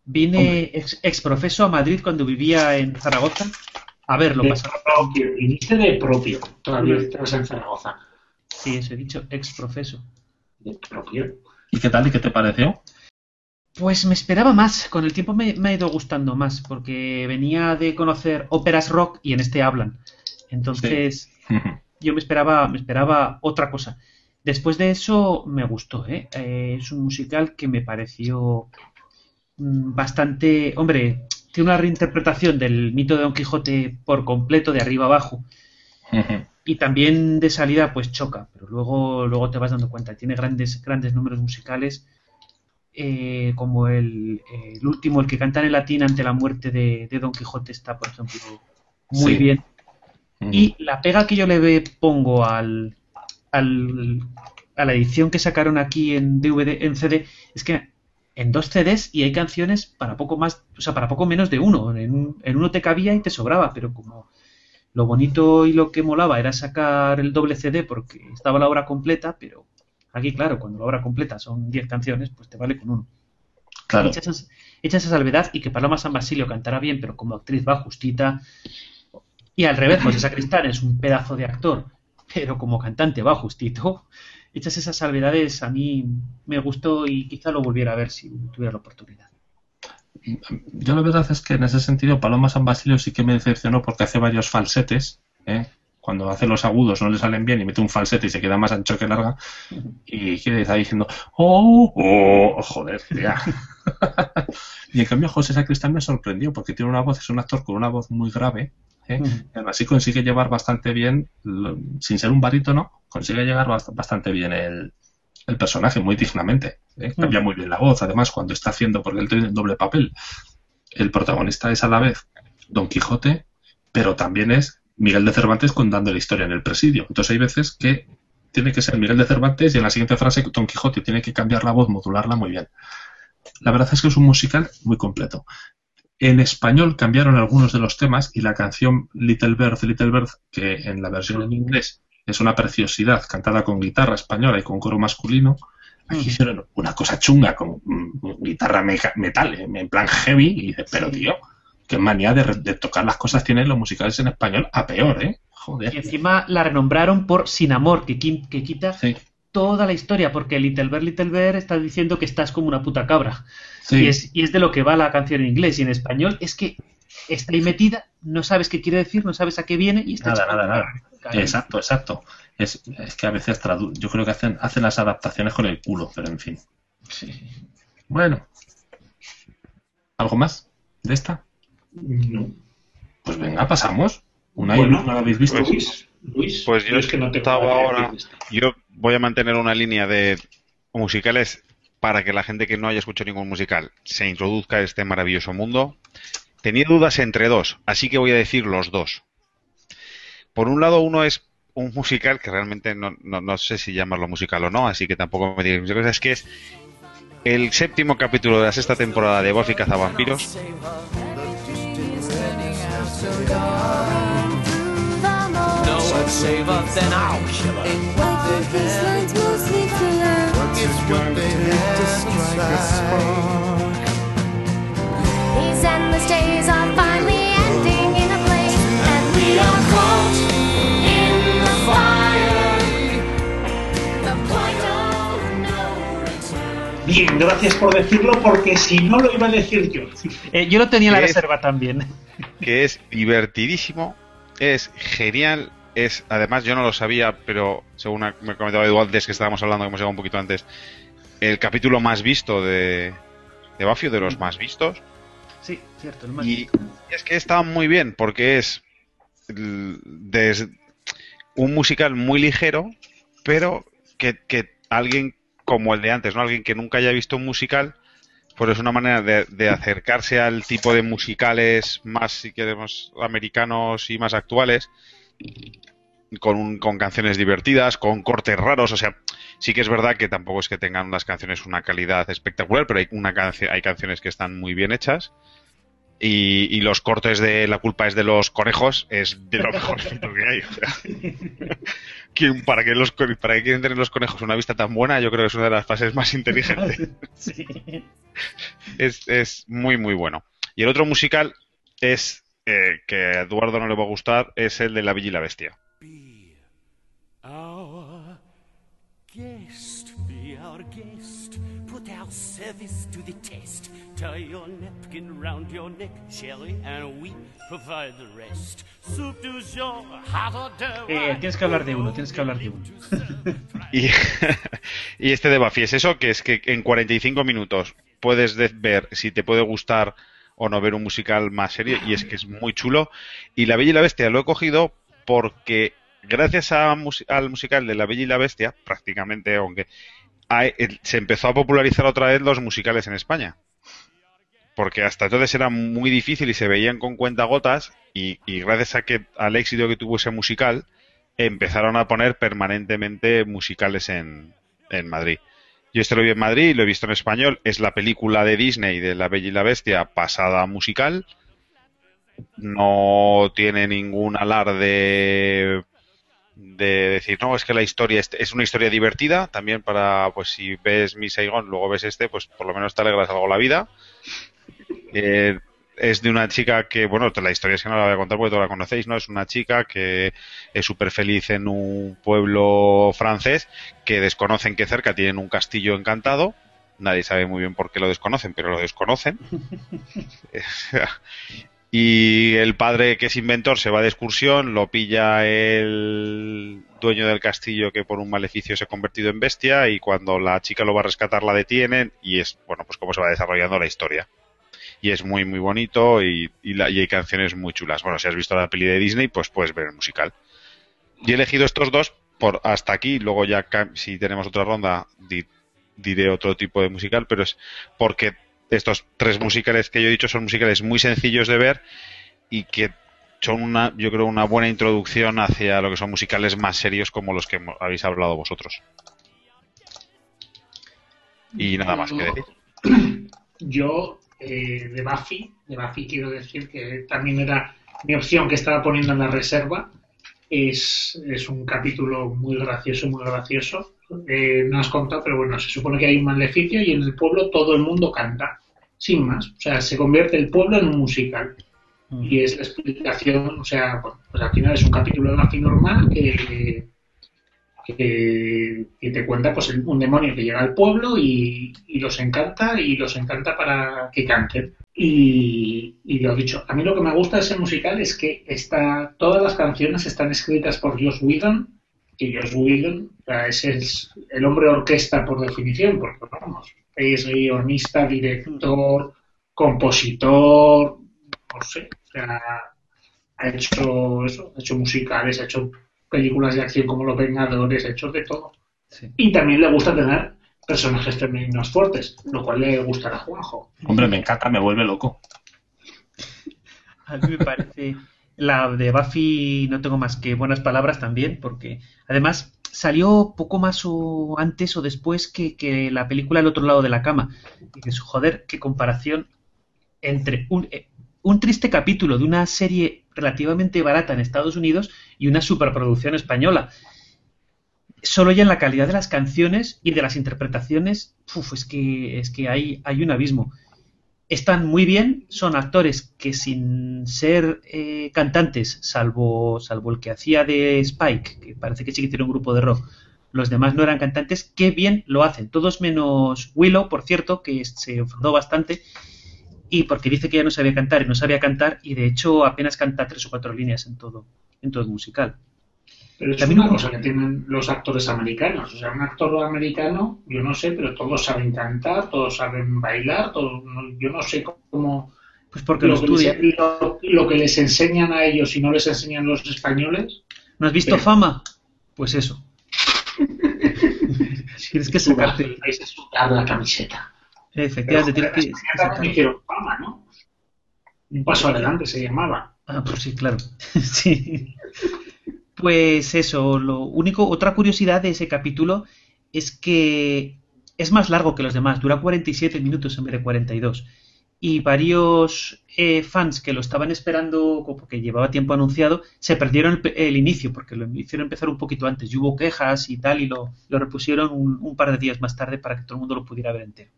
B: Vine ex, ex profeso a Madrid cuando vivía en Zaragoza a verlo
A: De
B: pasar.
A: propio, viniste de propio. Todavía estás en Zaragoza.
B: Sí, eso he dicho, ex profeso.
A: De propio.
C: ¿Y qué tal y qué te pareció?
B: Pues me esperaba más, con el tiempo me, me ha ido gustando más, porque venía de conocer óperas rock y en este hablan. Entonces, yo me esperaba, me esperaba otra cosa. Después de eso me gustó, ¿eh? Eh, es un musical que me pareció mm, bastante, hombre, tiene una reinterpretación del mito de Don Quijote por completo, de arriba abajo, y también de salida pues choca, pero luego, luego te vas dando cuenta, tiene grandes, grandes números musicales, eh, como el, eh, el último, el que canta en latín ante la muerte de, de Don Quijote está, por ejemplo, muy
C: Sí.
B: bien. Y la pega que yo le pongo al, al- a la edición que sacaron aquí en DVD, en CD, es que en dos CDs y hay canciones para poco más, o sea, para poco menos de uno. En, en uno te cabía y te sobraba, pero como lo bonito y lo que molaba era sacar el doble CD porque estaba la obra completa, pero aquí, claro, cuando la obra completa son 10 canciones, pues te vale con uno.
C: Claro.
B: Hecha esa, hecha esa salvedad y que Paloma San Basilio cantará bien, pero como actriz va justita. Y al revés, José Sacristán es un pedazo de actor, pero como cantante va justito. Hechas esas salvedades, a mí me gustó y quizá lo volviera a ver si tuviera la oportunidad.
C: Yo la verdad es que en ese sentido Paloma San Basilio sí que me decepcionó porque hace varios falsetes. ¿eh? Cuando hace los agudos no le salen bien y mete un falsete y se queda más ancho que larga. Y que está diciendo, oh, oh, joder, ya. y en cambio José Sacristán me sorprendió porque tiene una voz, es un actor con una voz muy grave. ¿eh? Y aún así consigue llevar bastante bien, sin ser un barítono, consigue llevar bast- bastante bien el, el personaje, muy dignamente. ¿eh? Cambia muy bien la voz, además, cuando está haciendo, porque él tiene doble papel. El protagonista es a la vez Don Quijote, pero también es Miguel de Cervantes contando la historia en el presidio. Entonces hay veces que tiene que ser Miguel de Cervantes y en la siguiente frase Don Quijote tiene que cambiar la voz, modularla muy bien. La verdad es que es un musical muy completo. En español cambiaron algunos de los temas y la canción Little Bird, Little Bird, que en la versión en inglés es una preciosidad, cantada con guitarra española y con coro masculino, aquí hicieron una cosa chunga con mm, guitarra metal, en plan heavy, y dices, pero tío, qué manía de, tocar las cosas tienen los musicales en español a peor, ¿eh? Joder.
B: Y encima la renombraron por Sin Amor, que, que quita
C: Sí.
B: toda la historia, porque Little Bear, Little Bear está diciendo que estás como una puta cabra.
C: Sí.
B: Y, es, y es de lo que va la canción en inglés y en español. Es que está ahí metida, no sabes qué quiere decir, no sabes a qué viene y está
C: Nada, nada, nada. Exacto, exacto. Es, es que a veces tradu yo creo que hacen, hacen las adaptaciones con el culo, pero en fin. Bueno. ¿Algo más de esta?
A: No.
C: Pues venga, pasamos. Una y
A: Bueno,
C: no la habéis visto.
A: Luis, Luis,
D: Pues yo
A: es que no te
D: estaba
A: puedo decir
D: ahora. Yo voy a mantener una línea de musicales para que la gente que no haya escuchado ningún musical se introduzca a este maravilloso mundo. Tenía dudas entre dos, así que voy a decir los dos. Por un lado, uno es un musical que realmente no, no- no sé si llamarlo musical o no, así que tampoco me digáis muchas cosas, es que es el séptimo capítulo de la sexta temporada de Buffy Cazavampiros.
A: Bien, gracias por decirlo, porque si no lo iba a decir yo.
B: Eh, yo lo tenía en la reserva también.
D: que es divertidísimo, es genial, es además yo no lo sabía, pero según ha- me comentaba Edu antes que estábamos hablando, que hemos llegado un poquito antes, el capítulo más visto de, de Buffy, de los más vistos,
B: Sí, cierto. el más-
D: y es que está muy bien porque es des- un musical muy ligero, pero que, que alguien como el de antes, ¿no? Alguien que nunca haya visto un musical, pues es una manera de, acercarse al tipo de musicales más, si queremos, americanos y más actuales, con, un- con canciones divertidas, con cortes raros, o sea, sí que es verdad que tampoco es que tengan las canciones una calidad espectacular, pero hay, una hay canciones que están muy bien hechas. Y, y los cortes de La culpa es de los conejos es de lo mejorcito que hay. o sea. ¿Quién- para, que los, ¿Para qué quieren tener los conejos una vista tan buena? Yo creo que es una de las fases más inteligentes.
B: Sí.
D: es, es muy, muy bueno. Y el otro musical es, eh, que a Eduardo no le va a gustar, es el de La Bella y la Bestia.
H: Be our guest, be our guest. Put our service to the test. Tie your napkin round your neck, Shelly, and we provide the rest. Soup du jour, hot or dough.
B: Eh, tienes que hablar de uno, tienes que hablar de uno.
D: Y, y este de Buffy es eso, que es que en 45 minutos puedes de- ver si te puede gustar o no ver un musical más serio, y es que es muy chulo. Y La Bella y la Bestia lo he cogido porque gracias a al musical de La Bella y la Bestia, prácticamente, aunque el- se empezó a popularizar otra vez los musicales en España. Porque hasta entonces era muy difícil y se veían con cuentagotas, y, y gracias a que al éxito que tuvo ese musical, empezaron a poner permanentemente musicales en, Madrid. Yo este lo vi en Madrid, lo he visto en español, es la película de Disney de La Bella y la Bestia pasada musical. No tiene ningún alarde de decir, no, es que la historia es, es una historia divertida, también para, pues si ves Mi Saigon, luego ves este, pues por lo menos te alegras algo la vida. Eh, es de una chica que, bueno, la historia es que no la voy a contar porque todos la conocéis, ¿no? Es una chica que es súper feliz en un pueblo francés que desconocen que cerca tienen un castillo encantado. Nadie sabe muy bien por qué lo desconocen, pero lo desconocen. y el padre que es inventor se va de excursión, lo pilla el dueño del castillo que por un maleficio se ha convertido en bestia y cuando la chica lo va a rescatar la detienen y es, bueno, pues cómo se va desarrollando la historia y es muy muy bonito y, y, la- y hay canciones muy chulas. Bueno, si has visto la peli de Disney, pues puedes ver el musical. Y he elegido estos dos por hasta aquí, luego ya si tenemos otra ronda di- diré otro tipo de musical, pero es porque estos tres musicales que yo he dicho son musicales muy sencillos de ver y que son una, yo creo, una buena introducción hacia lo que son musicales más serios como los que habéis hablado vosotros. Y nada más que decir.
A: Yo, eh, de Buffy, de Buffy quiero decir que también era mi opción que estaba poniendo en la reserva. Es, es un capítulo muy gracioso, muy gracioso. Eh, no has contado, pero bueno, se supone que hay un maleficio y en el pueblo todo el mundo canta, sin más. O sea, se convierte el pueblo en un musical. Y es la explicación, o sea, bueno, pues al final es un capítulo de Buffy normal que, que, te cuenta pues un demonio que llega al pueblo y, y los encanta y los encanta para que canten. Y, y lo dicho, a mí lo que me gusta de ese musical es que está, todas las canciones están escritas por Joss Whedon, y Joss Whedon es el, el hombre orquesta por definición, porque vamos, es guionista, director, compositor, no sé, o sea, ha hecho eso, ha hecho musicales, ha hecho películas de acción como Los Vengadores, ha hecho de todo.
B: Sí.
A: Y también le gusta tener personajes femeninos fuertes, lo cual le gustará a Juanjo.
C: Hombre, me encanta, me vuelve loco.
B: A mí me parece. La de Buffy no tengo más que buenas palabras también, porque además salió poco más o antes o después que, que la película El otro lado de la cama. Y dices, joder, qué comparación entre un, eh, un triste capítulo de una serie relativamente barata en Estados Unidos y una superproducción española. Solo ya en la calidad de las canciones y de las interpretaciones, uf, es que, es que hay, hay un abismo están muy bien, son actores que sin ser eh, cantantes, salvo, salvo el que hacía de Spike, que parece que sí que tiene un grupo de rock, los demás no eran cantantes, qué bien lo hacen. Todos menos Willow, por cierto, que se enfadó bastante y porque dice que ya no sabía cantar y no sabía cantar y de hecho apenas canta tres o cuatro líneas en todo, en todo el musical.
A: Pero es
B: También
A: una
B: un-
A: cosa que tienen los actores americanos. O sea, un actor americano, yo no sé, pero todos saben cantar, todos saben bailar, todos, yo no sé cómo...
B: Pues porque lo
A: que les,
B: estudia.
A: lo, lo que les enseñan a ellos y no les enseñan los españoles.
B: ¿No has visto
A: Pero-
B: fama? Pues eso. Tienes que sacarte.
A: La camiseta.
B: Efectivamente, que.
A: también ¿no? Un paso adelante se llamaba.
B: Ah, pues sí, claro. sí. Pues eso, lo único, otra curiosidad de ese capítulo es que es más largo que los demás, dura 47 minutos en vez de 42. Y varios eh, fans que lo estaban esperando, porque llevaba tiempo anunciado, se perdieron el, inicio, porque lo hicieron empezar un poquito antes. Y hubo quejas y tal, y lo, lo repusieron un, un par de días más tarde para que todo el mundo lo pudiera ver entero.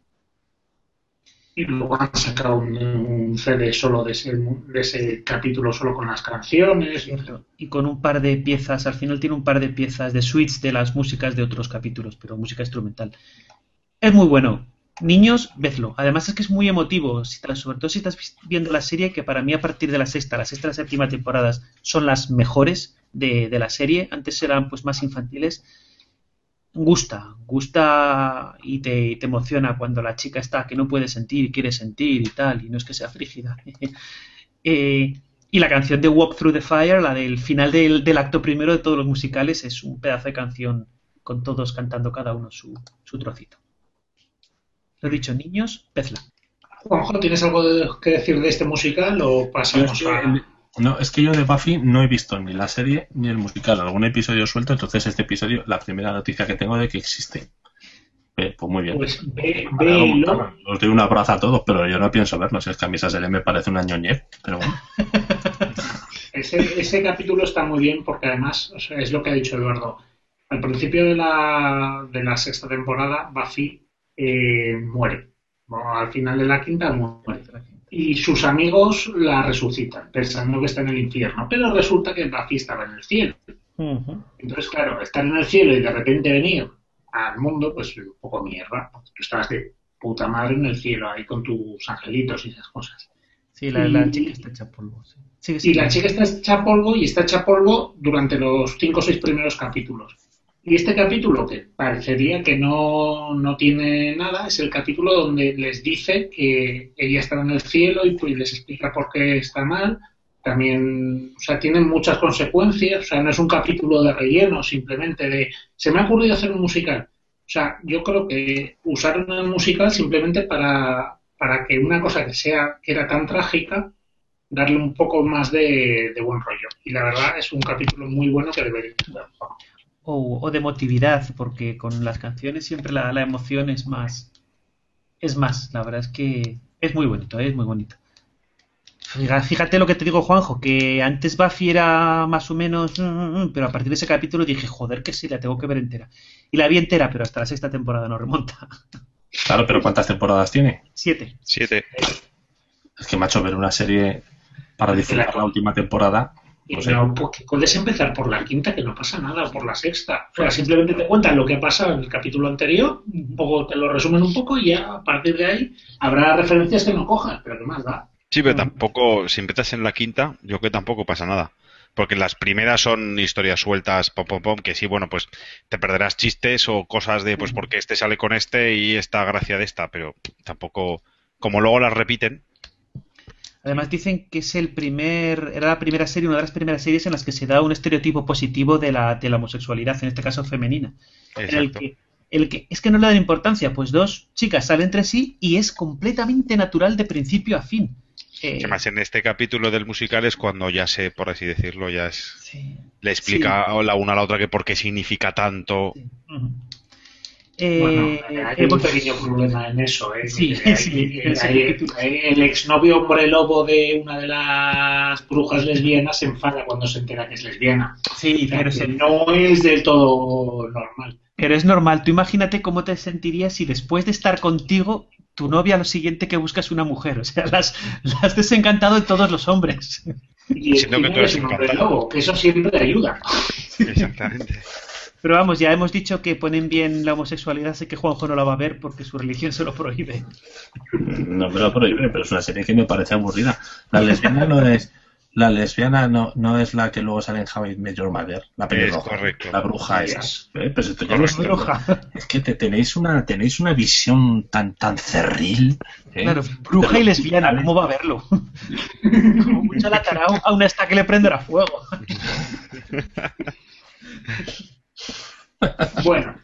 A: Y luego han sacado un, CD solo de ese, de ese capítulo, solo con las canciones.
B: Y con un par de piezas, al final tiene un par de piezas de suites de las músicas de otros capítulos, pero música instrumental. Es muy bueno. Niños, vedlo. Además es que es muy emotivo, sobre todo si estás viendo la serie, que para mí a partir de la sexta, la sexta y la séptima temporadas son las mejores de, de la serie. Antes eran pues más infantiles. Gusta, gusta y te, y te emociona cuando la chica está que no puede sentir y quiere sentir y tal, y no es que sea frígida. Eh, y la canción de Walk Through the Fire, la del final del, del acto primero de todos los musicales, es un pedazo de canción con todos cantando cada uno su, su trocito. Lo dicho, niños, vedla.
A: Juanjo, ¿tienes algo de- que decir de este musical o pasamos a...?
C: No, es que yo de Buffy no he visto ni la serie ni el musical, algún episodio suelto, entonces este episodio, la primera noticia que tengo de que existe. Eh, pues muy bien.
A: Pues ve.
C: Os doy un abrazo a todos, pero yo no pienso verlo. Si es que a mí esa serie me parece una ñoñez, pero bueno.
A: Ese, ese capítulo está muy bien porque además o sea, es lo que ha dicho Eduardo. Al principio de la, de la sexta temporada, Buffy eh, muere. Bueno, al final de la quinta muere. Y sus amigos la resucitan, pensando que está en el infierno. Pero resulta que Buffy estaba en el cielo. Entonces, claro, estar en el cielo y de repente venir al mundo, pues un poco mierda. Tú estabas de puta madre en el cielo ahí con tus angelitos y esas cosas.
B: Sí, la, la
A: Y-
B: chica está hecha polvo. sí.
A: Y la chica está hecha polvo y está hecha polvo durante los cinco o seis primeros capítulos. Y este capítulo, que parecería que no, no tiene nada, es el capítulo donde les dice que ella está en el cielo y pues les explica por qué está mal. También, o sea, tiene muchas consecuencias. O sea, no es un capítulo de relleno, simplemente de se me ha ocurrido hacer un musical. O sea, yo creo que usaron el musical simplemente para, para que una cosa que sea que era tan trágica darle un poco más de, de buen rollo. Y la verdad es un capítulo muy bueno que debería ver.
B: O, o de emotividad, porque con las canciones siempre la, la emoción es más. Es más, la verdad es que es muy bonito, ¿eh? es muy bonito. Fíjate lo que te digo, Juanjo, que antes Buffy era más o menos. mm, mm, mm, Pero a partir de ese capítulo dije, joder, que sí, la tengo que ver entera. Y la vi entera, pero hasta la sexta temporada no remonta.
C: Claro, pero ¿cuántas temporadas tiene?
B: Siete.
D: Siete.
C: Es que, macho, ver una serie para disfrutar la última temporada. Sé.
A: no, porque puedes empezar por la quinta, que no pasa nada, o por la sexta. O sea, simplemente te cuentan lo que ha pasado en el capítulo anterior, un poco te lo resumen un poco y ya a partir de ahí habrá referencias que no cojas, pero ¿qué más da?
D: Sí, pero tampoco, si empiezas en la quinta, yo creo que tampoco pasa nada. Porque las primeras son historias sueltas, pom, pom, pom, que sí, bueno, pues te perderás chistes o cosas de, pues porque este sale con este y esta gracia de esta, pero tampoco, como luego las repiten,
B: Además dicen que es el primer, era la primera serie, una de las primeras series en las que se da un estereotipo positivo de la, de la homosexualidad, en este caso femenina. En el que, el que es que no le dan importancia, pues dos chicas salen entre sí y es completamente natural de principio a fin. Eh,
D: que más en este capítulo del musical es cuando ya se, por así decirlo, ya es, le explica la una a la otra que por qué significa tanto.
B: Eh,
A: Bueno, hay
B: eh,
A: un pequeño problema en eso. ¿eh?
B: Sí,
A: Hay-
B: sí,
A: hay- hay- el exnovio hombre lobo de una de las brujas lesbianas se enfada cuando se entera que es lesbiana.
B: Sí,
A: O sea,
B: pero se-
A: no es del todo normal.
B: Pero es normal, tú imagínate cómo te sentirías si después de estar contigo, tu novia lo siguiente que busca es una mujer. O sea, las, las has desencantado de todos los hombres.
A: Y
D: Siento que tú eres
A: es un hombre lobo, que eso siempre ayuda.
D: Exactamente.
B: Pero vamos, ya hemos dicho que ponen bien la homosexualidad, sé que Juanjo no la va a ver porque su religión se lo prohíbe.
C: No me lo prohíbe, pero es una serie que me parece aburrida. La lesbiana no es. La lesbiana no, no es la que luego sale en How I Met Your Mother, la pelirroja,
D: Es correcto.
C: la bruja esa.
A: Yes.
C: ¿Eh? Pues esto ya lo sé.
B: Bruja.
C: Es que te, tenéis una tenéis una visión tan tan cerril. ¿eh?
B: Claro, bruja y lesbiana. ¿cómo va a verlo? Como mucho la cara a una esta que le prenderá fuego.
A: Bueno,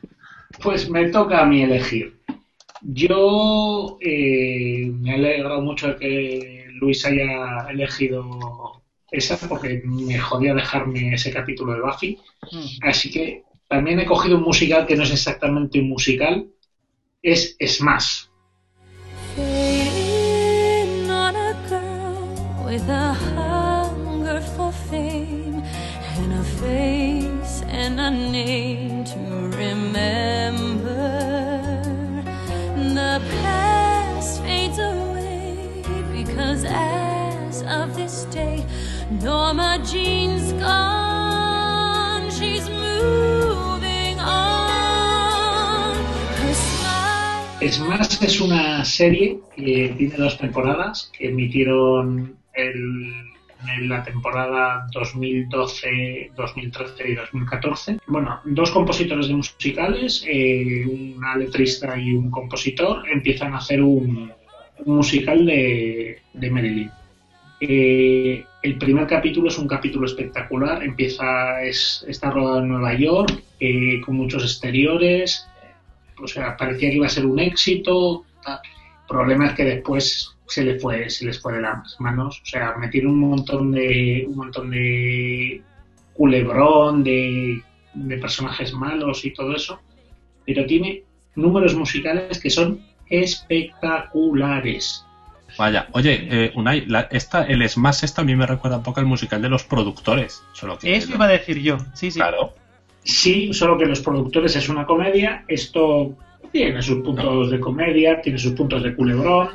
A: pues me toca a mí elegir. Yo eh, me he alegrado mucho de que Luis haya elegido esa porque me jodía dejarme ese capítulo de Buffy. Así que también he cogido un musical que no es exactamente un musical, es Smash.
I: To remember. The past fades away because as of this day, Norma Jean's gone. Smile.
A: Smash es una serie que tiene dos temporadas que emitieron el- en la temporada 2012, 2013 y 2014. Bueno, dos compositores de musicales, eh, una letrista y un compositor, empiezan a hacer un, musical de, de Marilyn. Eh, el primer capítulo es un capítulo espectacular, empieza, es, está rodado en Nueva York, eh, con muchos exteriores, o sea, parecía que iba a ser un éxito. tal. El problema es que después se le fue, se les fue de las manos. O sea, metieron un montón de, un montón de culebrón, de, de personajes malos y todo eso. Pero tiene números musicales que son espectaculares.
C: Vaya, oye, eh, Unai, la- esta, el Smash esta a mí me recuerda un poco al musical de los productores. Solo que
B: Eso iba a decir yo, sí, sí.
C: Claro.
A: Sí, solo que los productores es una comedia. Esto tiene sus puntos de comedia, tiene sus puntos de culebrón.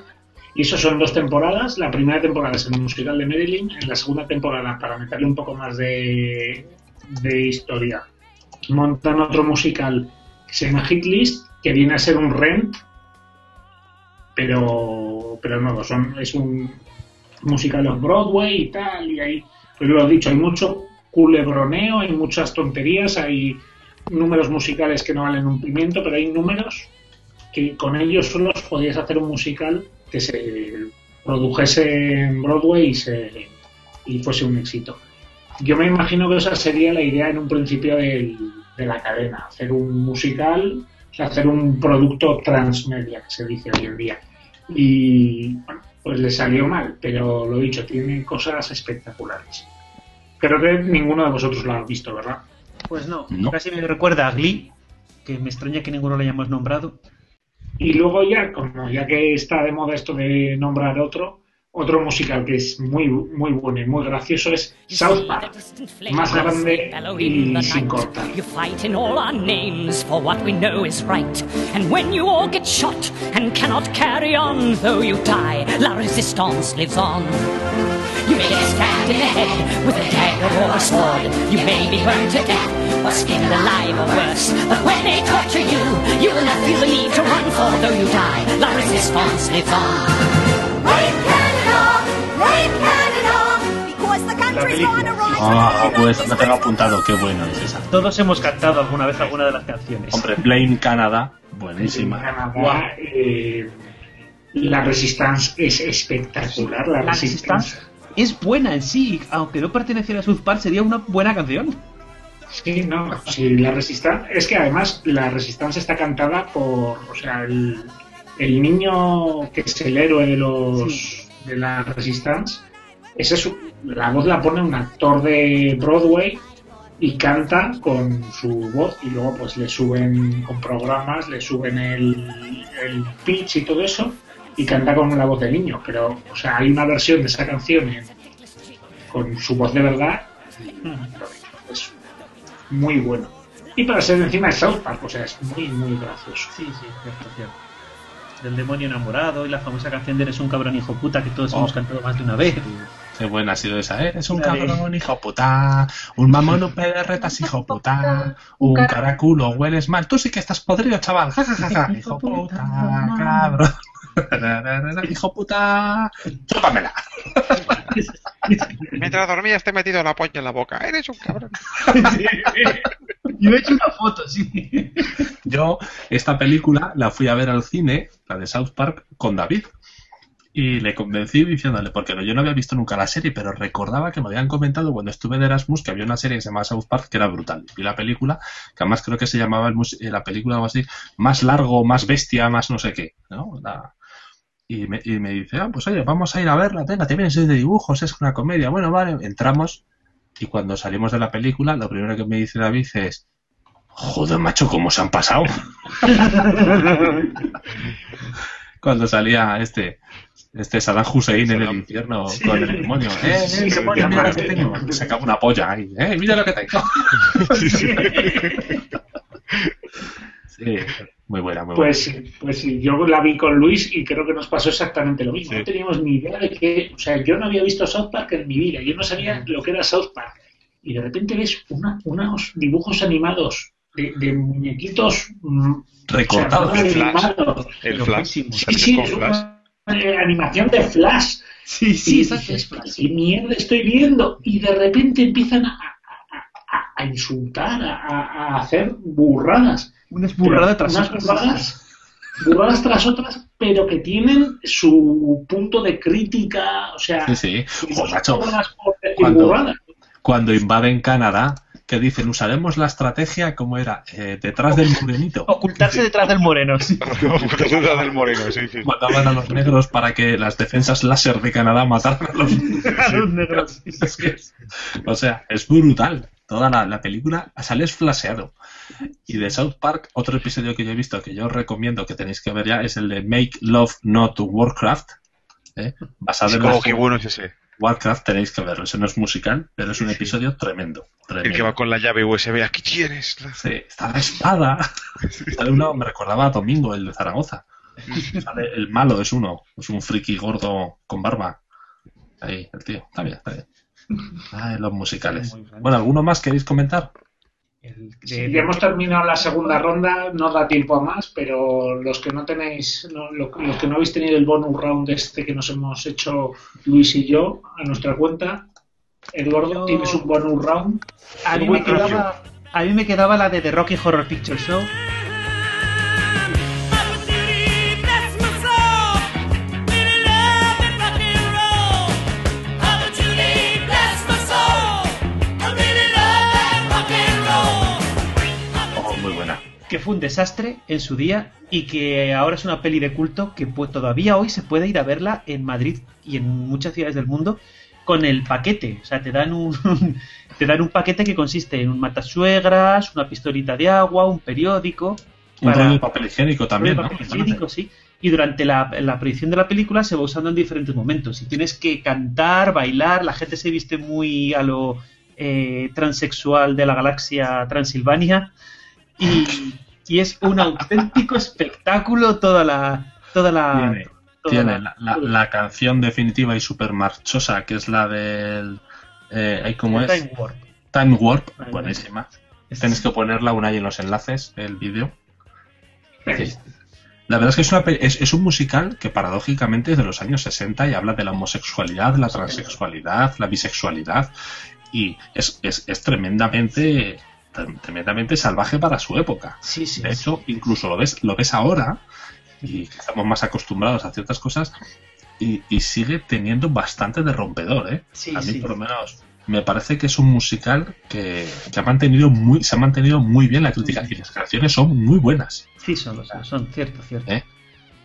A: Y eso son dos temporadas. La primera temporada es el musical de Marilyn. En la segunda temporada, para meterle un poco más de, de historia, montan otro musical que se llama Hit List, que viene a ser un rent, pero, pero no, es un musical of Broadway y tal. Y ahí, pues lo he dicho, hay mucho culebroneo, hay muchas tonterías, hay números musicales que no valen un pimiento, pero hay números que con ellos solos podías hacer un musical que se produjese en Broadway y, se, y fuese un éxito. Yo me imagino que esa sería la idea en un principio del- de la cadena, hacer un musical, o sea, hacer un producto transmedia, que se dice hoy en día. Y bueno, pues le salió mal, pero lo dicho, tiene cosas espectaculares. Creo que ninguno de vosotros lo ha visto, ¿verdad?
B: Pues no,
C: No.
B: casi me recuerda a Glee, que me extraña que ninguno lo hayamos nombrado.
A: Y luego ya, como ya que está de moda esto de nombrar otro, otro musical que es muy muy bueno y muy gracioso es South Park, más grande y sin cortar.
J: You fight in all our names for what we know is right. And when you all get shot and cannot carry on, though you die, la resistance lives on. You may get stabbed in the head with a dagger or a sword. You may be burned to death or skinned alive or worse. But when they torture you, you will not feel the need to run for though you die. La resistance lives on.
I: Rape Canada! Rape Canada! Because the country's
A: película.
I: gonna rise
C: Ah, pues me tengo apuntado, qué bueno es esa.
B: Todos hemos cantado alguna vez alguna de las canciones.
C: Hombre, Blame Canada,
A: En
C: buenísima.
A: Canadá, eh, la Resistance es espectacular. La,
B: La
A: Resistance.
B: Resistance es buena en sí, aunque no perteneciera a South Park, sería una buena canción.
A: Sí, no, sí, la Resistance. Es que además la Resistance está cantada por. O sea, el, el niño que es el héroe de los. de la Resistance. Ese es, la voz la pone un actor de Broadway y canta con su voz y luego pues le suben con programas, le suben el, el pitch y todo eso y canta con la voz del niño. Pero, o sea, hay una versión de esa canción en- con su voz de verdad y es muy bueno. Y para ser encima de South Park, o sea, es muy, muy gracioso.
B: Sí, sí, cierto, cierto. Del demonio enamorado y la famosa canción de Eres un cabrón hijo puta que todos
C: Oh.
B: hemos cantado más de una vez.
C: Qué buena ha sido esa, ¿eh? Es un
B: de-
C: cabrón, hijo puta. Un mamón, un pedorretas, hijo puta. Un caraculo, hueles mal. Tú sí que estás podrido, chaval. Ja, ja, ja, ja. Hijo puta, cabrón. Hijo puta. Chúpamela.
G: Mientras dormías te he metido la polla en la boca. Eres un cabrón.
B: Yo he hecho una foto, sí.
C: Yo, esta película la fui a ver al cine, la de South Park, con David. Y le convencí diciéndole, porque yo no había visto nunca la serie, pero recordaba que me habían comentado cuando estuve de Erasmus que había una serie que se llamaba South Park que era brutal. Vi la película, que además creo que se llamaba el eh, la película algo así, más largo, más bestia, más no sé qué. ¿no? La- y, me, y me dice, ah, pues oye, vamos a ir a verla, venga, te vienes de dibujos, es una comedia. Bueno, vale, entramos y cuando salimos de la película, lo primero que me dice David es, joder, macho, ¿cómo se han pasado? cuando salía este este Saddam Hussein en el infierno con el demonio. ¡Eh, eh, demonio, mira lo que tengo! Sacaba una polla ahí. ¡Eh, mira lo que tengo! Sí, muy buena, muy buena.
A: Pues, sí, pues sí, yo la vi con Luis y creo que nos pasó exactamente lo mismo.
C: Sí.
A: No teníamos ni idea de que, o sea, yo no había visto South Park en mi vida, yo no sabía lo que era South Park. Y de repente ves una, unos dibujos animados de, de muñequitos mm,
C: Recortados.
A: o sea,
C: El Flash.
A: animados.
G: El Flash.
A: Sí,
G: ¿Sabes
A: sí,
G: con
A: es
G: Flash?
A: una eh, animación de Flash.
B: Sí,
A: sí. ¿Qué mierda estoy viendo? Y de repente empiezan a, a- a- a insultar, a hacer burradas.
B: Una burrada
A: Pero
B: tras
A: unas
B: otra.
A: burradas, burradas tras otras, pero que tienen su punto de crítica, o sea,
C: Sí, sí. macho,
A: burradas
C: cuando,
A: burradas.
C: cuando invaden Canadá, que dicen, usaremos la estrategia, como era? Eh, detrás del morenito.
B: Ocultarse detrás del moreno. sí.
G: Puta del moreno, sí, sí.
C: Mandaban a los negros para que las defensas láser de Canadá mataran a los
B: A los negros. sí, sí.
C: O sea, es brutal. Toda la, la película sales flaseado. Y de South Park, otro episodio que yo he visto que yo os recomiendo que tenéis que ver ya es el de Make Love Not Warcraft. ¿eh? Basado en la-
G: qué bueno es ese.
C: Warcraft, tenéis que verlo. Ese no es musical, pero es un episodio tremendo.
G: El que
C: tremendo.
G: va con la llave USB. Aquí tienes.
C: Sí, está la espada. Sale uno, me recordaba a Domingo, el de Zaragoza. Sale el malo es uno, es un friki gordo con barba. Ahí, el tío. Está bien, está bien. Ay, los musicales. Bueno, ¿alguno más queréis comentar?
A: Sí, ya hemos terminado la segunda ronda, no da tiempo a más, pero los que no tenéis, no- lo- los que no habéis tenido el bonus round este que nos hemos hecho Luis y yo a nuestra cuenta, Eduardo,
B: Yo-
A: tienes un bonus round.
B: A mí, me quedaba, a mí me quedaba la de The Rocky Horror Picture Show. Que fue un desastre en su día y que ahora es una peli de culto que pues, todavía hoy se puede ir a verla en Madrid y en muchas ciudades del mundo con el paquete. O sea, te dan un, te dan un paquete que consiste en un matasuegras, una pistolita de agua, un periódico.
C: Un
B: para-
C: rollo de papel higiénico también, ¿no?
B: papel higiénico, sí. Y durante la, la proyección de la película se va usando en diferentes momentos. Y tienes que cantar, bailar, la gente se viste muy a lo eh, transexual de la galaxia Transilvania. Y, y es un auténtico espectáculo toda la. Toda la
C: Tiene,
B: toda
C: tiene
B: la-
C: la, la- la canción definitiva y super marchosa, que es la del... Eh, ¿Cómo es?
B: Time Warp.
C: Time Warp, buenísima. Tenéis que ponerla una ahí en los enlaces, el vídeo. La verdad es que es, una es, es un musical que paradójicamente es de los años 60 y habla de la homosexualidad, la transexualidad, la bisexualidad y es, es, es tremendamente trem- tremendamente salvaje para su época.
B: Sí, sí.
C: De hecho, incluso lo ves, lo ves ahora y que estamos más acostumbrados a ciertas cosas y, y sigue teniendo bastante de rompedor, ¿eh?
B: Sí,
C: a mí por lo menos me parece que es un musical que, que ha mantenido muy, se ha mantenido muy bien la crítica y las canciones son muy buenas.
B: Sí, son, son, son cierto, cierto.
C: ¿eh?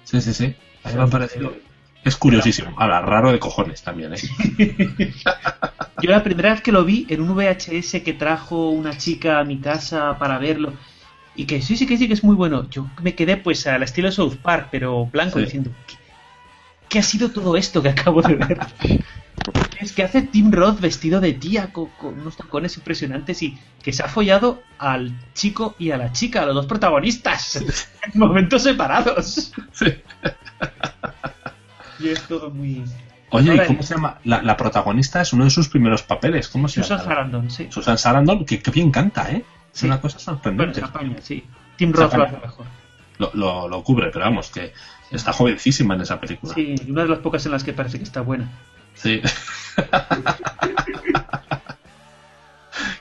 C: Sí, sí, sí. A mí me ha parecido. Es curiosísimo. Ahora, raro de cojones también, ¿eh?
B: Yo la primera vez que lo vi en un VHS que trajo una chica a mi casa para verlo y que sí, sí, que sí, que es muy bueno. Yo me quedé pues al estilo South Park, pero blanco,
C: Sí.
B: diciendo, ¿qué, qué ha sido todo esto que acabo de ver? es que hace Tim Roth vestido de tía con, con unos tacones impresionantes y que se ha follado al chico y a la chica, a los dos protagonistas, en momentos separados.
C: Sí.
B: Y es todo muy...
C: Oye, ¿y cómo se llama? La, la protagonista es uno de sus primeros papeles. ¿Cómo se
B: Susan
C: llama?
B: Sarandon, sí.
C: Susan Sarandon, que, que bien canta, ¿eh? Es
B: Sí.
C: una cosa
B: Bueno,
C: sorprendente.
B: se apaña, sí. Tim Roth lo hace mejor.
C: lo, lo, lo cubre, pero vamos, que está jovencísima en esa película.
B: Sí, y una de las pocas en las que parece que está buena.
C: Sí.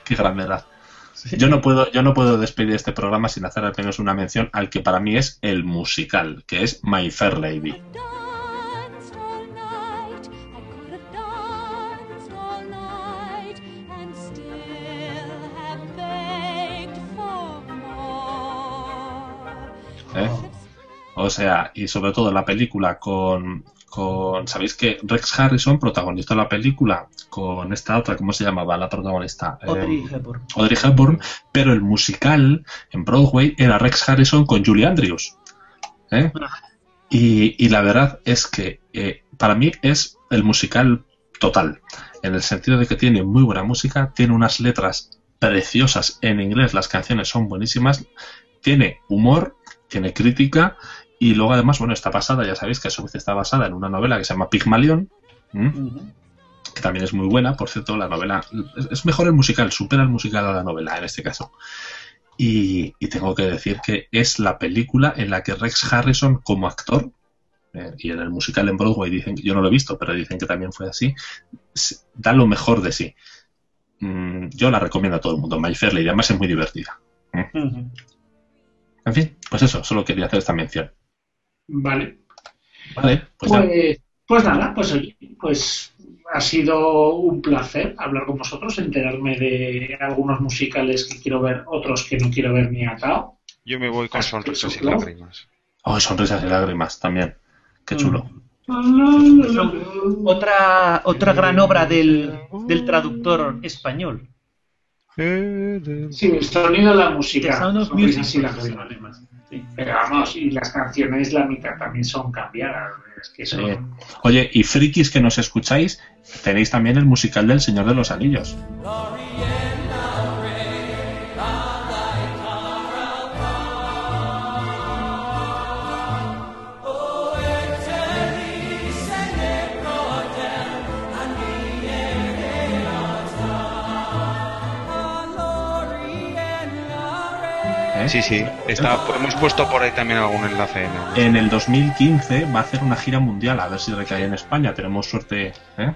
C: Qué gran verdad. Yo no puedo, yo no puedo despedir este programa sin hacer al menos una mención al que para mí es el musical, que es My Fair Lady. ¿Eh? O sea, y sobre todo la película con, con. ¿Sabéis que Rex Harrison protagonizó la película con esta otra, ¿cómo se llamaba la protagonista?
B: Audrey
C: Eh,
B: Hepburn.
C: Audrey Hepburn, pero el musical en Broadway era Rex Harrison con Julie Andrews. ¿eh? Y, y la verdad es que eh, para mí es el musical total, en el sentido de que tiene muy buena música, tiene unas letras preciosas en inglés, las canciones son buenísimas, tiene humor, tiene crítica y luego además, bueno, está basada, ya sabéis que a su vez está basada en una novela que se llama.
B: Ujú.
C: que también es muy buena, por cierto, la novela es, mejor el musical, supera el musical a la novela en este caso. Y, y tengo que decir que es la película en la que Rex Harrison como actor, eh, y en el musical en Broadway dicen, yo no lo he visto, pero dicen que también fue así, da lo mejor de sí. Mm, yo la recomiendo a todo el mundo, My Fair Lady, además es muy divertida. En fin, pues eso, solo quería hacer esta mención.
A: Vale.
C: Vale, pues ya.
A: Pues, pues nada, pues oye, pues ha sido un placer hablar con vosotros, enterarme de algunos musicales que quiero ver, otros que no quiero ver ni atado.
D: Yo me voy con sonrisas y lágrimas.
C: Oh, sonrisas y lágrimas también. Qué chulo.
B: Otra, otra gran obra del, del traductor español.
A: Sí, el sonido de la música.
B: Sound of Music.
A: Sí, Pero vamos, y las canciones, la mitad también son cambiadas. Es que son...
C: Sí. Oye, y frikis que nos escucháis, tenéis también el musical del Señor de los Anillos. ¿eh?
D: Sí, sí. Está, hemos puesto por ahí también algún enlace. En el-
C: En el 2015 va a hacer una gira mundial, a ver si recae en España. Tenemos suerte. ¿eh?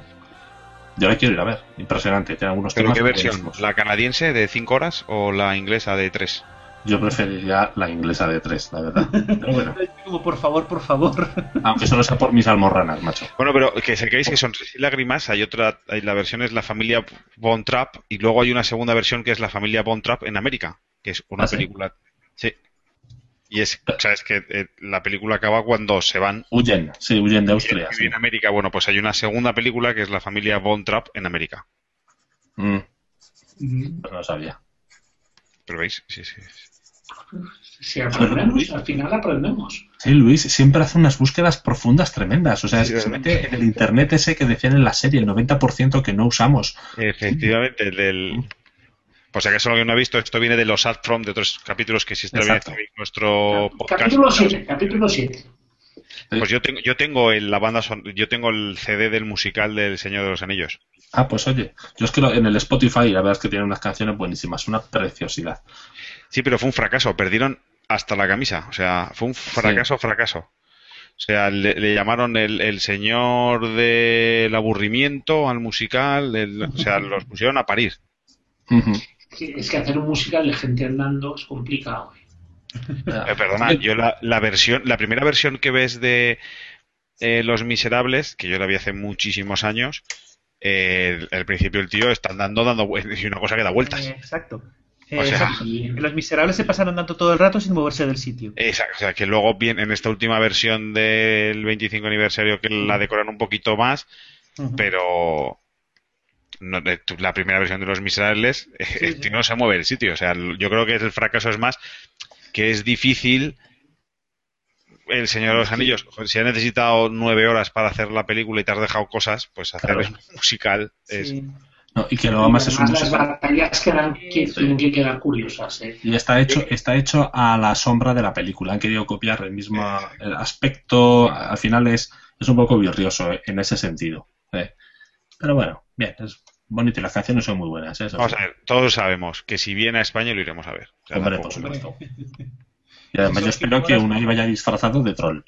C: Yo la quiero ir a ver. Impresionante. Tiene algunos
D: ¿Pero
C: temas
D: qué versión?
C: buenísimos.
D: ¿La canadiense de 5 horas o la inglesa de 3?
C: Yo preferiría la inglesa de 3, la verdad. Pero bueno,
B: Como, por favor, por favor.
C: aunque solo sea por mis almorranas, macho.
D: Bueno, pero que sepáis que son y lágrimas. Hay otra, hay, la versión es la familia Von Trapp y luego hay una segunda versión que es la familia Von Trapp en América, que es una
C: ¿Ah,
D: película. Sí. Y es, o sea, es que eh, la película acaba cuando se van
C: Huyen, sí, huyen de Austria.
D: y
C: sí.
D: en América. Bueno, pues hay una segunda película que es la familia Von Trapp en América.
C: Mm,
A: Mm,
C: pero no sabía.
D: Pero veis, sí, sí.
A: Si aprendemos, al final aprendemos.
C: Sí, Luis siempre hace unas búsquedas profundas tremendas. O sea,
D: Sí,
C: se
D: sí.
C: mete en el internet ese que decían en la serie, el 90% que no usamos.
D: Efectivamente, el del. Por si acaso alguien no ha visto, esto viene de los Ad From, de otros capítulos que existen en nuestro podcast.
A: Capítulo 7, capítulo 7.
D: Pues yo tengo, yo tengo el, la banda son, yo tengo el CD del musical del Señor de los Anillos.
C: Ah, pues oye, yo es que lo- en el Spotify la verdad es que tiene unas canciones buenísimas, una preciosidad.
D: Sí, pero fue un fracaso, perdieron hasta la camisa, o sea, fue un fracaso, fracaso. O sea, le, le llamaron el, el señor del aburrimiento al musical, el- o sea, los pusieron a parir.
A: Sí, Es que hacer un musical de gente andando es complicado.
D: Eh, perdona, yo la, la versión, la primera versión que ves de eh, Los Miserables, que yo la vi hace muchísimos años, eh, al principio el tío está andando dando vueltas y una cosa que da vueltas.
B: Eh, exacto.
D: O sea-
B: Los miserables se pasan andando todo el rato sin moverse del sitio.
D: Exacto, o sea, que luego bien en esta última versión del 25 aniversario que la decoran un poquito más, pero no, de- tu- la primera versión de Los Miserables
B: Sí,
D: el tío no se mueve del sitio. O sea, yo creo que el fracaso es más que es difícil el Señor de los Anillos. Si ha necesitado nueve horas para hacer la película y te has dejado cosas, pues hacer
C: Claro.
D: un musical es...
B: Sí.
C: No, y que luego más es un
A: las batallas quedan, que tienen que quedar curiosas. ¿eh?
C: Y está hecho, está hecho a la sombra de la película. Han querido copiar el mismo el aspecto. Al final es, es un poco virrioso eh, en ese sentido. eh. Pero bueno, bien, es bonito y las canciones son muy buenas. ¿eh?
D: Vamos a ver, todos sabemos que si viene a España lo iremos a ver. O sea,
C: Hombre, por supuesto. Y además yo espero que Unai vaya disfrazado de troll.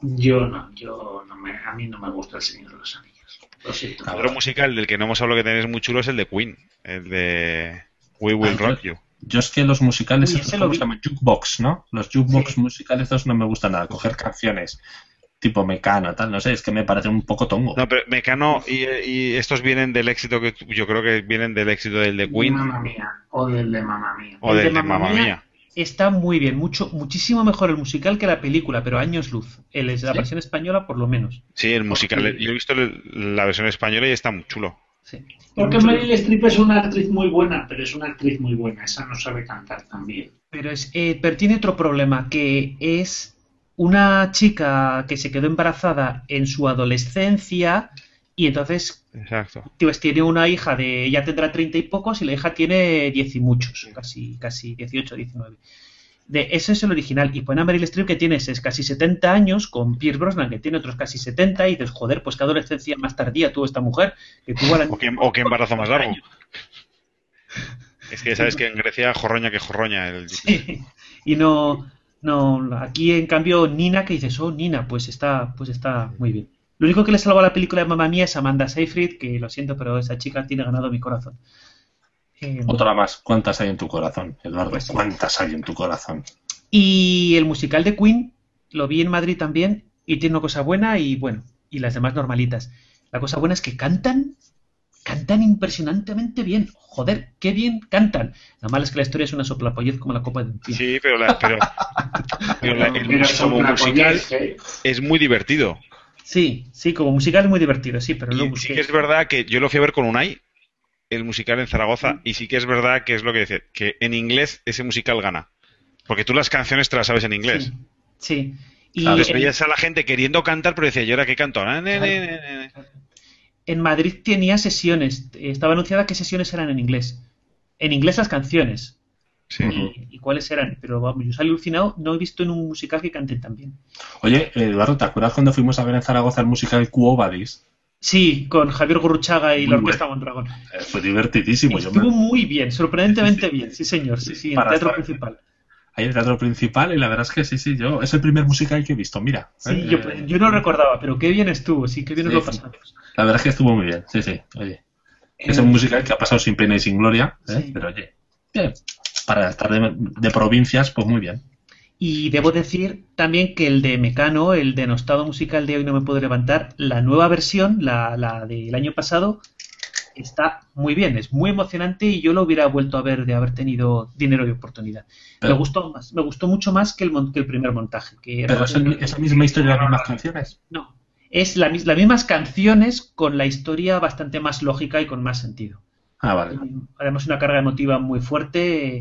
A: Yo no, yo no me, a mí no me gusta el Señor de los Anillos. Lo siento.
D: Otro musical del que no hemos hablado que tenéis muy chulo es el de Queen, el de We Will
C: Ah,
D: Rock You.
C: Yo es que los musicales,
B: Uy,
C: estos,
B: ese
C: ¿cómo
B: lo
C: se llaman? Jukebox, ¿no? Los jukebox
B: Sí.
C: musicales estos no me gustan nada. Coger canciones tipo Mecano, tal, no sé, es que me parecen un poco tongo.
D: No, pero Mecano y, y estos vienen del éxito que yo creo que vienen del éxito del de Queen
A: Mamma mía. O del de Mamma mía.
D: o
B: El
D: del
B: de Mamma Mía.
D: Mía.
B: Está muy bien, mucho, muchísimo mejor el musical que la película, pero años luz. El es la
C: ¿Sí?
B: versión española, por lo menos.
D: Sí, el musical. Yo he visto la versión española y está muy chulo.
B: Sí.
A: Porque Meryl Streep es una actriz muy buena, pero es una actriz muy buena. Esa no sabe cantar también.
B: Pero, es, eh, pero tiene otro problema, que es una chica que se quedó embarazada en su adolescencia y entonces
D: Exacto.
B: pues, tiene una hija de, ya tendrá treinta y pocos y la hija tiene diez y muchos, casi, casi 18, 19. De, ese es el original. Y pone a Meryl Streep que tiene es casi 70 años, con Pierce Brosnan que tiene otros casi 70 y dices, joder, pues qué adolescencia más tardía tuvo esta mujer, que tuvo la-
D: O qué, o qué embarazo más largo. Es que sabes que en Grecia jorroña que jorroña. El...
B: Sí. Y no, no, aquí en cambio Nina, que dices, oh Nina, pues está, pues está muy bien. Lo único que le salva a la película de Mamma Mía es Amanda Seyfried, que lo siento, pero esa chica tiene ganado mi corazón. Eh,
C: Otra más. ¿Cuántas hay en tu corazón, Eduardo?
B: Pues.
C: ¿Cuántas hay en tu corazón?
B: y el musical de Queen lo vi en Madrid también y tiene una cosa buena y bueno, y las demás normalitas. La cosa buena es que cantan, cantan impresionantemente bien. Joder, qué bien cantan. Lo malo es que la historia es una soplapollez como la copa de un pino.
D: Sí, pero, la- pero, pero la- el
A: Pero
D: mus-
A: son
D: como musical
A: ¿eh?
D: es muy divertido.
B: Sí, sí, como musical es muy divertido, sí, pero lo
D: Y
B: busqué.
D: sí que es verdad que yo lo fui a ver con Unai, el musical en Zaragoza, y sí que es verdad que es lo que dice, que en inglés ese musical gana. Porque tú las canciones te las sabes en inglés.
B: Sí, sí. Y
D: veías a la gente queriendo cantar, pero decía, ¿yo ahora qué canto? Na".
B: En Madrid tenía sesiones, estaba anunciada qué sesiones eran en inglés. En inglés las canciones.
D: Sí.
B: Y, y cuáles eran. Pero vamos, yo salí alucinado, no he visto en un musical que canten tan bien.
C: Oye, Eduardo, ¿te acuerdas cuando fuimos a ver en Zaragoza el musical Quo Vadis?
B: Sí, con Javier Gurruchaga y la Orquesta Mondragón.
C: Eh, fue divertidísimo. Yo
B: Estuvo
C: me...
B: muy bien, sorprendentemente bien, sí señor, sí, sí, en teatro
C: estar-
B: principal.
C: En el teatro principal y la verdad es que sí, sí, yo es el primer musical que he visto, mira.
B: Sí,
C: Eh,
B: yo, yo no recordaba, pero qué bien estuvo, sí, qué bien nos
C: Sí,
B: lo
C: sí.
B: pasamos.
C: La verdad es que estuvo muy bien, sí, sí, oye. Es
A: Eh,
C: un musical que ha pasado sin pena y sin gloria, ¿eh?
B: Sí.
C: pero oye, bien, para estar de, de provincias, pues muy bien.
B: Y debo decir también que el de Mecano, el denostado musical de Hoy no me puedo levantar, la nueva versión, la, la del año pasado, está muy bien, es muy emocionante y yo lo hubiera vuelto a ver de haber tenido dinero y oportunidad.
C: Pero-
B: me gustó más, me gustó mucho más que el, mon- que el primer montaje. Que era-
C: Pero es, el- es la misma historia, las mismas canciones.
B: No, es la, las mismas canciones con la historia bastante más lógica y con más sentido.
C: Ah, vale.
B: Además una carga emotiva muy fuerte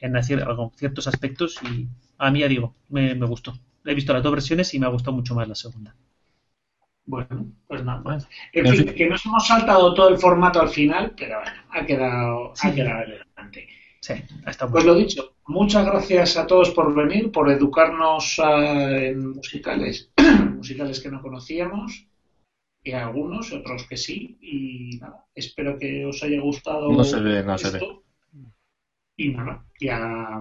B: en hacer algo- ciertos aspectos y a mí ya digo, me, me gustó. He visto las dos versiones y me ha gustado mucho más la segunda.
A: Bueno, pues nada.
C: Bueno,
A: En
C: en
A: fin,
C: fin.
A: que nos hemos saltado todo el formato al final, pero bueno, ha quedado, ha quedado elegante.
B: Sí, estado muy
A: Pues lo dicho, muchas gracias a todos por venir, por educarnos ah, en musicales, musicales que no conocíamos, y algunos, otros que sí, y nada, espero que os haya gustado
C: No se ve, no se
A: esto. Y nada, ya,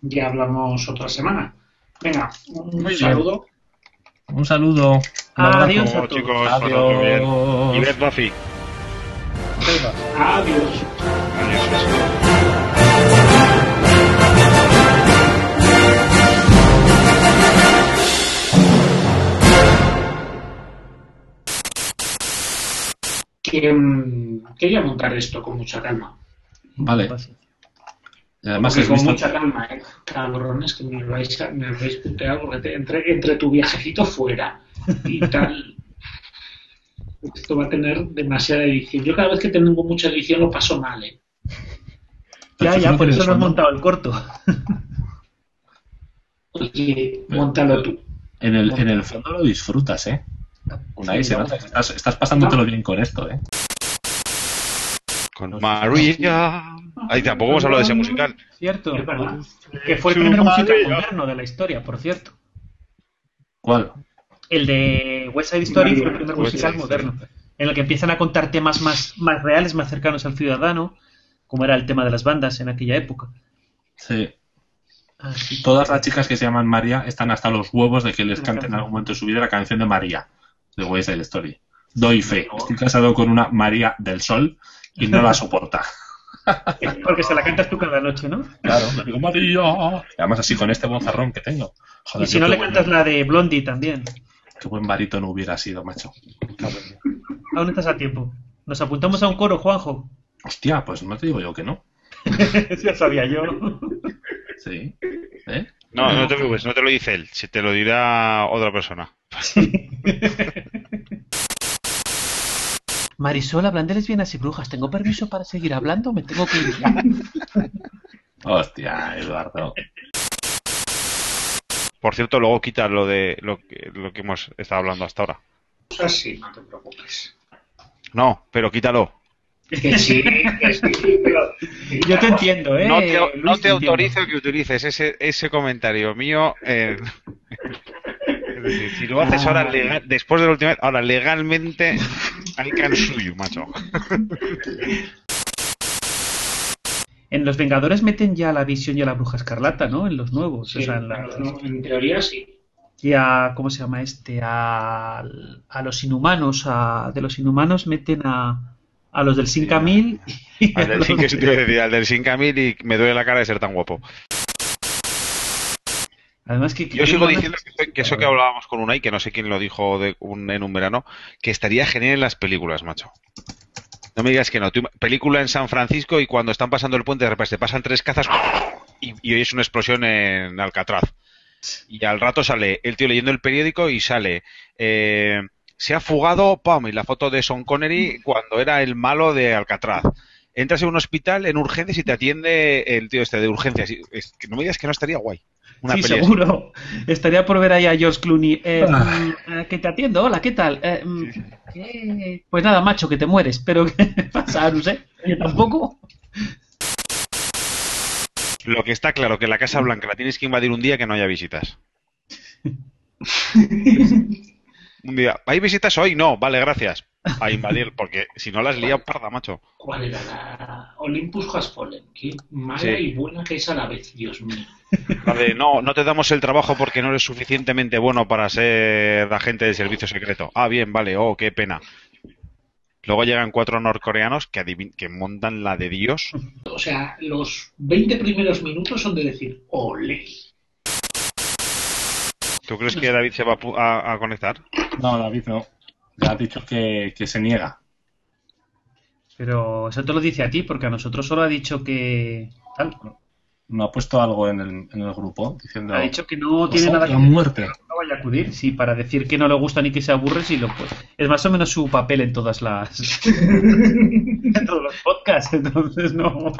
A: ya hablamos otra semana. Venga, un
C: Muy bien. Un saludo.
B: Adiós a todos.
D: chicos, pasadlo bien.
C: Adiós.
D: Y ved Buffy.
A: Adiós.
D: Adiós.
A: Mm, quería montar esto con mucha calma.
C: Vale. Además
A: con
C: visto...
A: mucha calma, ¿eh? cabrones, que me vais a, me vais a putear porque te- entre, entre tu viajecito fuera y tal. Esto va a tener demasiada edición. Yo cada vez que tengo mucha edición lo paso mal, ¿eh?
B: Ya, ya, por eso no has montado el corto.
A: Oye, montalo tú.
C: En el, en el fondo lo disfrutas, ¿eh? Una vez
B: Sí,
C: se
B: vamos.
C: nota que estás, estás pasándotelo bien con esto, ¿eh?
D: Con María. Ahí tampoco hemos hablado de ese musical.
B: Cierto.
A: Es verdad.
B: Que fue el primer musical moderno de la historia, por cierto.
C: ¿Cuál?
B: El de West Side Story fue el primer musical moderno, en el que empiezan a contar temas más, más reales, más cercanos al ciudadano, como era el tema de las bandas en aquella época.
C: Sí.
B: Así que-
C: Todas las chicas que se llaman María están hasta los huevos de que les canten en algún momento de su vida la canción de María, de West Side Story. Doy fe. Estoy casado con una María del Sol y no la soporta.
B: Porque se la cantas tú cada noche, ¿no?
C: Claro, le digo María. Y Además así con este bozarrón que tengo. Joder,
B: y si no le cantas la de Blondie también.
C: Qué buen barítono hubiera sido, macho.
B: Aún estás a tiempo. Nos apuntamos a un coro, Juanjo.
C: Hostia, pues no te digo yo que no.
B: ya sabía yo.
C: Sí. ¿Eh?
D: No, no te preocupes, no te lo dice él, si te lo dirá otra persona.
B: Marisol, hablan de lesbianas y brujas. ¿Tengo permiso para seguir hablando? Me tengo que ir ya.
C: Hostia, Eduardo.
D: Por cierto, luego quita lo de lo que, lo que hemos estado hablando hasta ahora.
A: Así, no te preocupes.
D: No, pero quítalo.
A: Que sí, que sí, pero...
B: Yo te entiendo, ¿eh?
D: No te, no
B: Luis,
D: te
B: entiendo.
D: autorizo que utilices ese, ese comentario mío. eh, es decir, si lo haces ahora legal, después de la última vez, ahora legalmente, can sue you, macho.
B: En los Vengadores meten ya a la Visión y a la Bruja Escarlata, ¿no? En los nuevos.
A: Sí,
B: o sea, en, la-
A: no, en teoría sí.
B: y a, ¿cómo se llama este? A, a los Inhumanos. A, de los Inhumanos meten a, a los del 5000 y a
D: Al del,
B: los-
D: sin, que te iba a decir, al del sin Camil y me duele la cara de ser tan guapo.
B: Además que...
D: Yo sigo diciendo que, que eso que hablábamos con Unai, que no sé quién lo dijo de un- en un verano, que estaría genial en las películas, macho. No me digas que no. Tú- película en San Francisco y cuando están pasando el puente de repente pasan tres cazas y, y oyes una explosión en Alcatraz. Y al rato sale el tío leyendo el periódico y sale... eh, se ha fugado, pam, y la foto de Sean Connery cuando era el malo de Alcatraz. Entras en un hospital en urgencias y te atiende el tío este de urgencias. Y- es que no me digas que no estaría guay. Una
B: sí,
D: peli así.
B: seguro. Estaría por ver ahí a George Clooney. Eh,
C: Ah.
B: mm, eh, que te atiendo, hola, ¿qué tal? Eh, mm, eh, pues nada, macho, que te mueres. Pero ¿qué pasa? No sé. Yo tampoco.
D: Lo que está claro que la Casa Blanca la tienes que invadir un día que no haya visitas. Un día, ¿hay visitas hoy? No, vale, gracias. A invadir, porque si no las lía parda, macho.
A: ¿Cuál era la Olympus Has Fallen? Qué mala
D: Sí.
A: y buena que es a la vez, Dios mío.
D: La de, no, no te damos el trabajo porque no eres suficientemente bueno para ser agente de servicio secreto. Ah, bien, vale, oh, qué pena. Luego llegan cuatro norcoreanos que, adivin- que montan la de Dios.
A: O sea, los 20 primeros minutos son de decir, ole.
D: ¿Tú crees que David se va a pu- a, conectar?
C: No, David no. Ya ha dicho que, que se niega.
B: Pero eso te lo dice a ti, porque a nosotros solo ha dicho que. Tal.
C: No ha puesto algo en el, en el grupo diciendo.
B: Ha dicho que no
C: "Os
B: tiene nada que
C: muerte.
B: no vaya a acudir. Sí, para decir que no le gusta ni que se aburre, sí lo pues. Es más o menos su papel en todas las. en todos los podcasts, entonces no.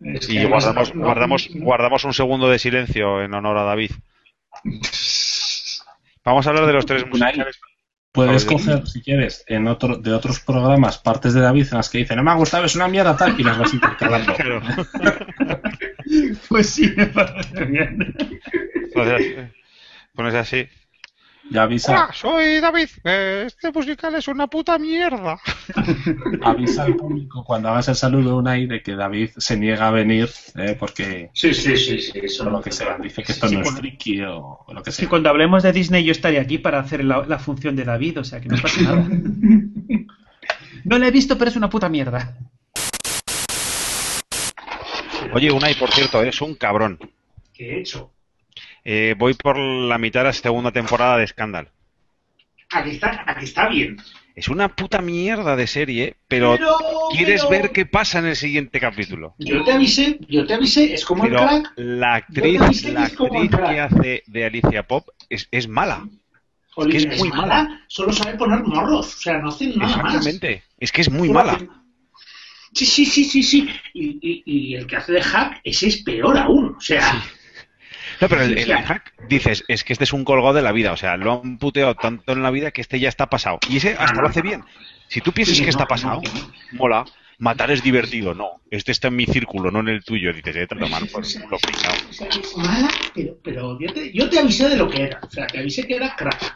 D: Y guardamos,
A: no-
D: guardamos, guardamos un segundo de silencio en honor a David. Vamos a hablar de los tres musicales.
C: Puedes coger, si quieres, en otro, de otros programas partes de David en las que dice no me ha gustado, es una mierda tal, y las vas intercalando.
D: Claro.
B: Pues sí, me parece bien.
D: Pones así.
C: Ya avisa,
G: Hola, soy David. Eh, Este musical es una puta mierda.
C: avisa al público cuando hagas el saludo Unai de que David se niega a venir eh, porque
A: Sí, sí, sí, sí, eso
C: lo que sea, dice que esto
B: Sí,
C: no es
B: cuando-
C: friki o, o lo que
B: Sí,
C: sea.
B: cuando hablemos de Disney yo estaré aquí para hacer la, la función de David, o sea que no pasa nada. No la he visto, pero es una puta mierda.
D: Oye, Unai, por cierto, eres un cabrón.
A: ¿Qué he hecho?
D: Eh, voy por la mitad de la segunda temporada de Scandal.
A: Aquí está, aquí está bien.
D: Es una puta mierda de serie, pero,
A: Pero,
D: quieres
A: pero-
D: ver qué pasa en el siguiente capítulo.
A: Yo te avisé, yo te avisé, es como
D: Pero
A: el crack.
D: la actriz, la actriz que hace de Alicia Pop es, es mala. Es muy mala.
A: Solo sabe poner morros, o sea, no hace nada más.
D: Exactamente. Es que es muy mala.
A: Sí, sí, sí, sí, sí. Y, y- y el que hace de hack, ese es peor aún. O sea,
D: No, pero el, el hack, dices, es que este es un colgado de la vida. O sea, lo han puteado tanto en la vida que este ya está pasado. Y ese hasta lo hace bien. Si tú piensas
A: Sí,
D: que está pasado,
A: no,
D: mola. Matar es divertido. No, este está en mi círculo, no en el tuyo. Dices, eh, te lo tomar por culo pringao.
A: o sea, es mala, pero, pero yo, te, yo te avisé de lo que era. O sea, te avisé que era crack.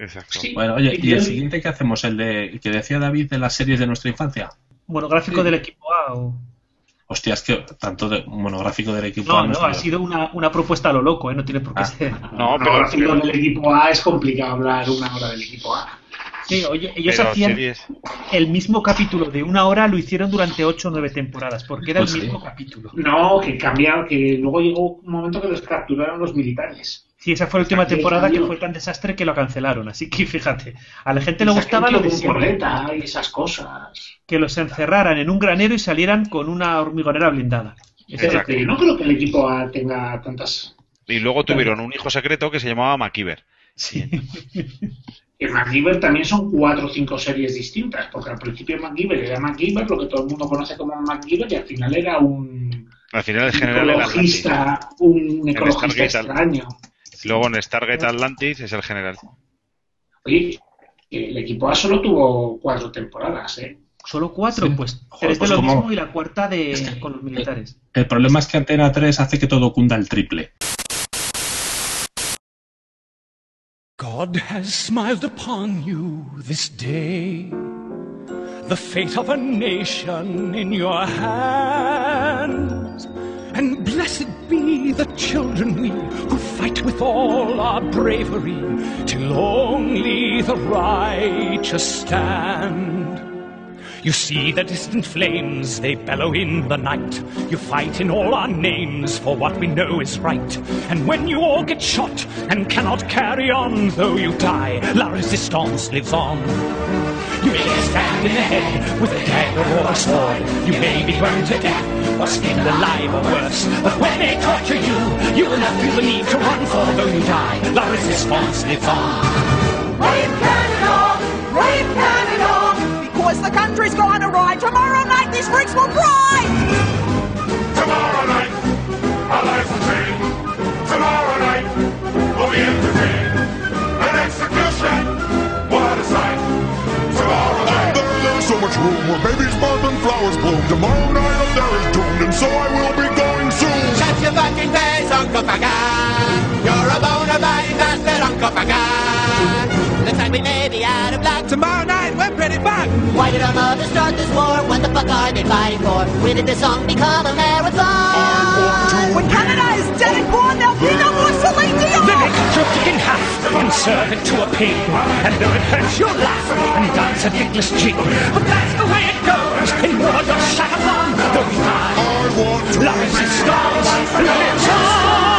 D: Exacto.
A: Sí.
C: Bueno, oye, ¿y el siguiente que hacemos? ¿El de que decía David de las series de nuestra infancia?
B: Monográfico
A: Sí.
B: del equipo A o...
C: Hostia, es que tanto de monográfico del equipo
B: No,
C: A
B: no,
C: estoy
B: ha sido una, una propuesta a lo loco, ¿eh? No tiene por qué
C: Ah.
B: ser.
D: No,
A: pero final del equipo A es complicado hablar una hora del equipo A.
B: Sí, oye, ellos
D: pero
B: hacían
D: series.
B: el mismo capítulo de una hora, lo hicieron durante ocho o nueve temporadas, porque era
C: Pues
B: el
C: sí.
B: mismo capítulo.
A: No, que cambiaron, que luego llegó un momento que los capturaron los militares.
B: Sí, esa fue la última temporada que fue tan desastre que lo cancelaron. Así que fíjate, a la gente le gustaba lo de
A: y esas cosas.
B: que los encerraran en un granero y salieran con una hormigonera blindada. Era
A: que no creo que el equipo tenga tantas.
D: Y luego tuvieron un hijo secreto que se llamaba MacIver.
C: Sí.
A: En MacGyver también son cuatro o cinco series distintas, porque al principio MacGyver era MacGyver, lo que todo el mundo conoce como MacGyver, y al final era un
D: Al final el general era
A: ecologista, un ecologista extraño.
D: Luego en Stargate Atlantis es el general.
A: Oye, el equipo A solo tuvo cuatro temporadas, ¿eh?
B: Solo cuatro,
C: Sí.
B: pues
C: Joder,
B: tres
C: pues
B: de lo
C: como-
B: mismo y la cuarta de con los militares.
C: El problema es que Antena 3 hace que todo cunda el triple.
H: God has smiled upon you this day. The fate of a nation in your hands. And blessed be the children we who fight with all our bravery till only the righteous stand. You see the distant flames, they bellow in the night. You fight in all our names for what we know is right. And when you all get shot and cannot carry on, though you die, La Resistance lives on. You may stabbed in the head with a dagger or a sword. You may be burned to death or skinned alive or worse. But when they torture you, you will not feel the need to run, for though you die, La Resistance lives on.
K: Because the country's gone awry. Tomorrow night these freaks will cry!
L: Tomorrow night, our lives will change. Tomorrow night, we'll be entertained. An execution, what a sight. Tomorrow night.
M: There, there's so much room where babies born and flowers bloom. Tomorrow night up there is doomed, and so I will be going soon.
K: Shut your fucking face, Uncle Pagan! You're a bona fide bastard, Uncle Pagan! Looks like we may be out of luck. Tomorrow night, we're pretty fucked!
N: Why did our mothers start this war? What the fuck are they fighting for? When did this song become a marathon?
K: When Canada is dead and gone, there'll be no more Celine Dion!
H: They cut your in half and serve it to a pig. And though it hurts, you'll laugh and dance a dickless jig. But that's the way it goes. In upon. Though you die,
M: I want to
H: La Resistance lives on.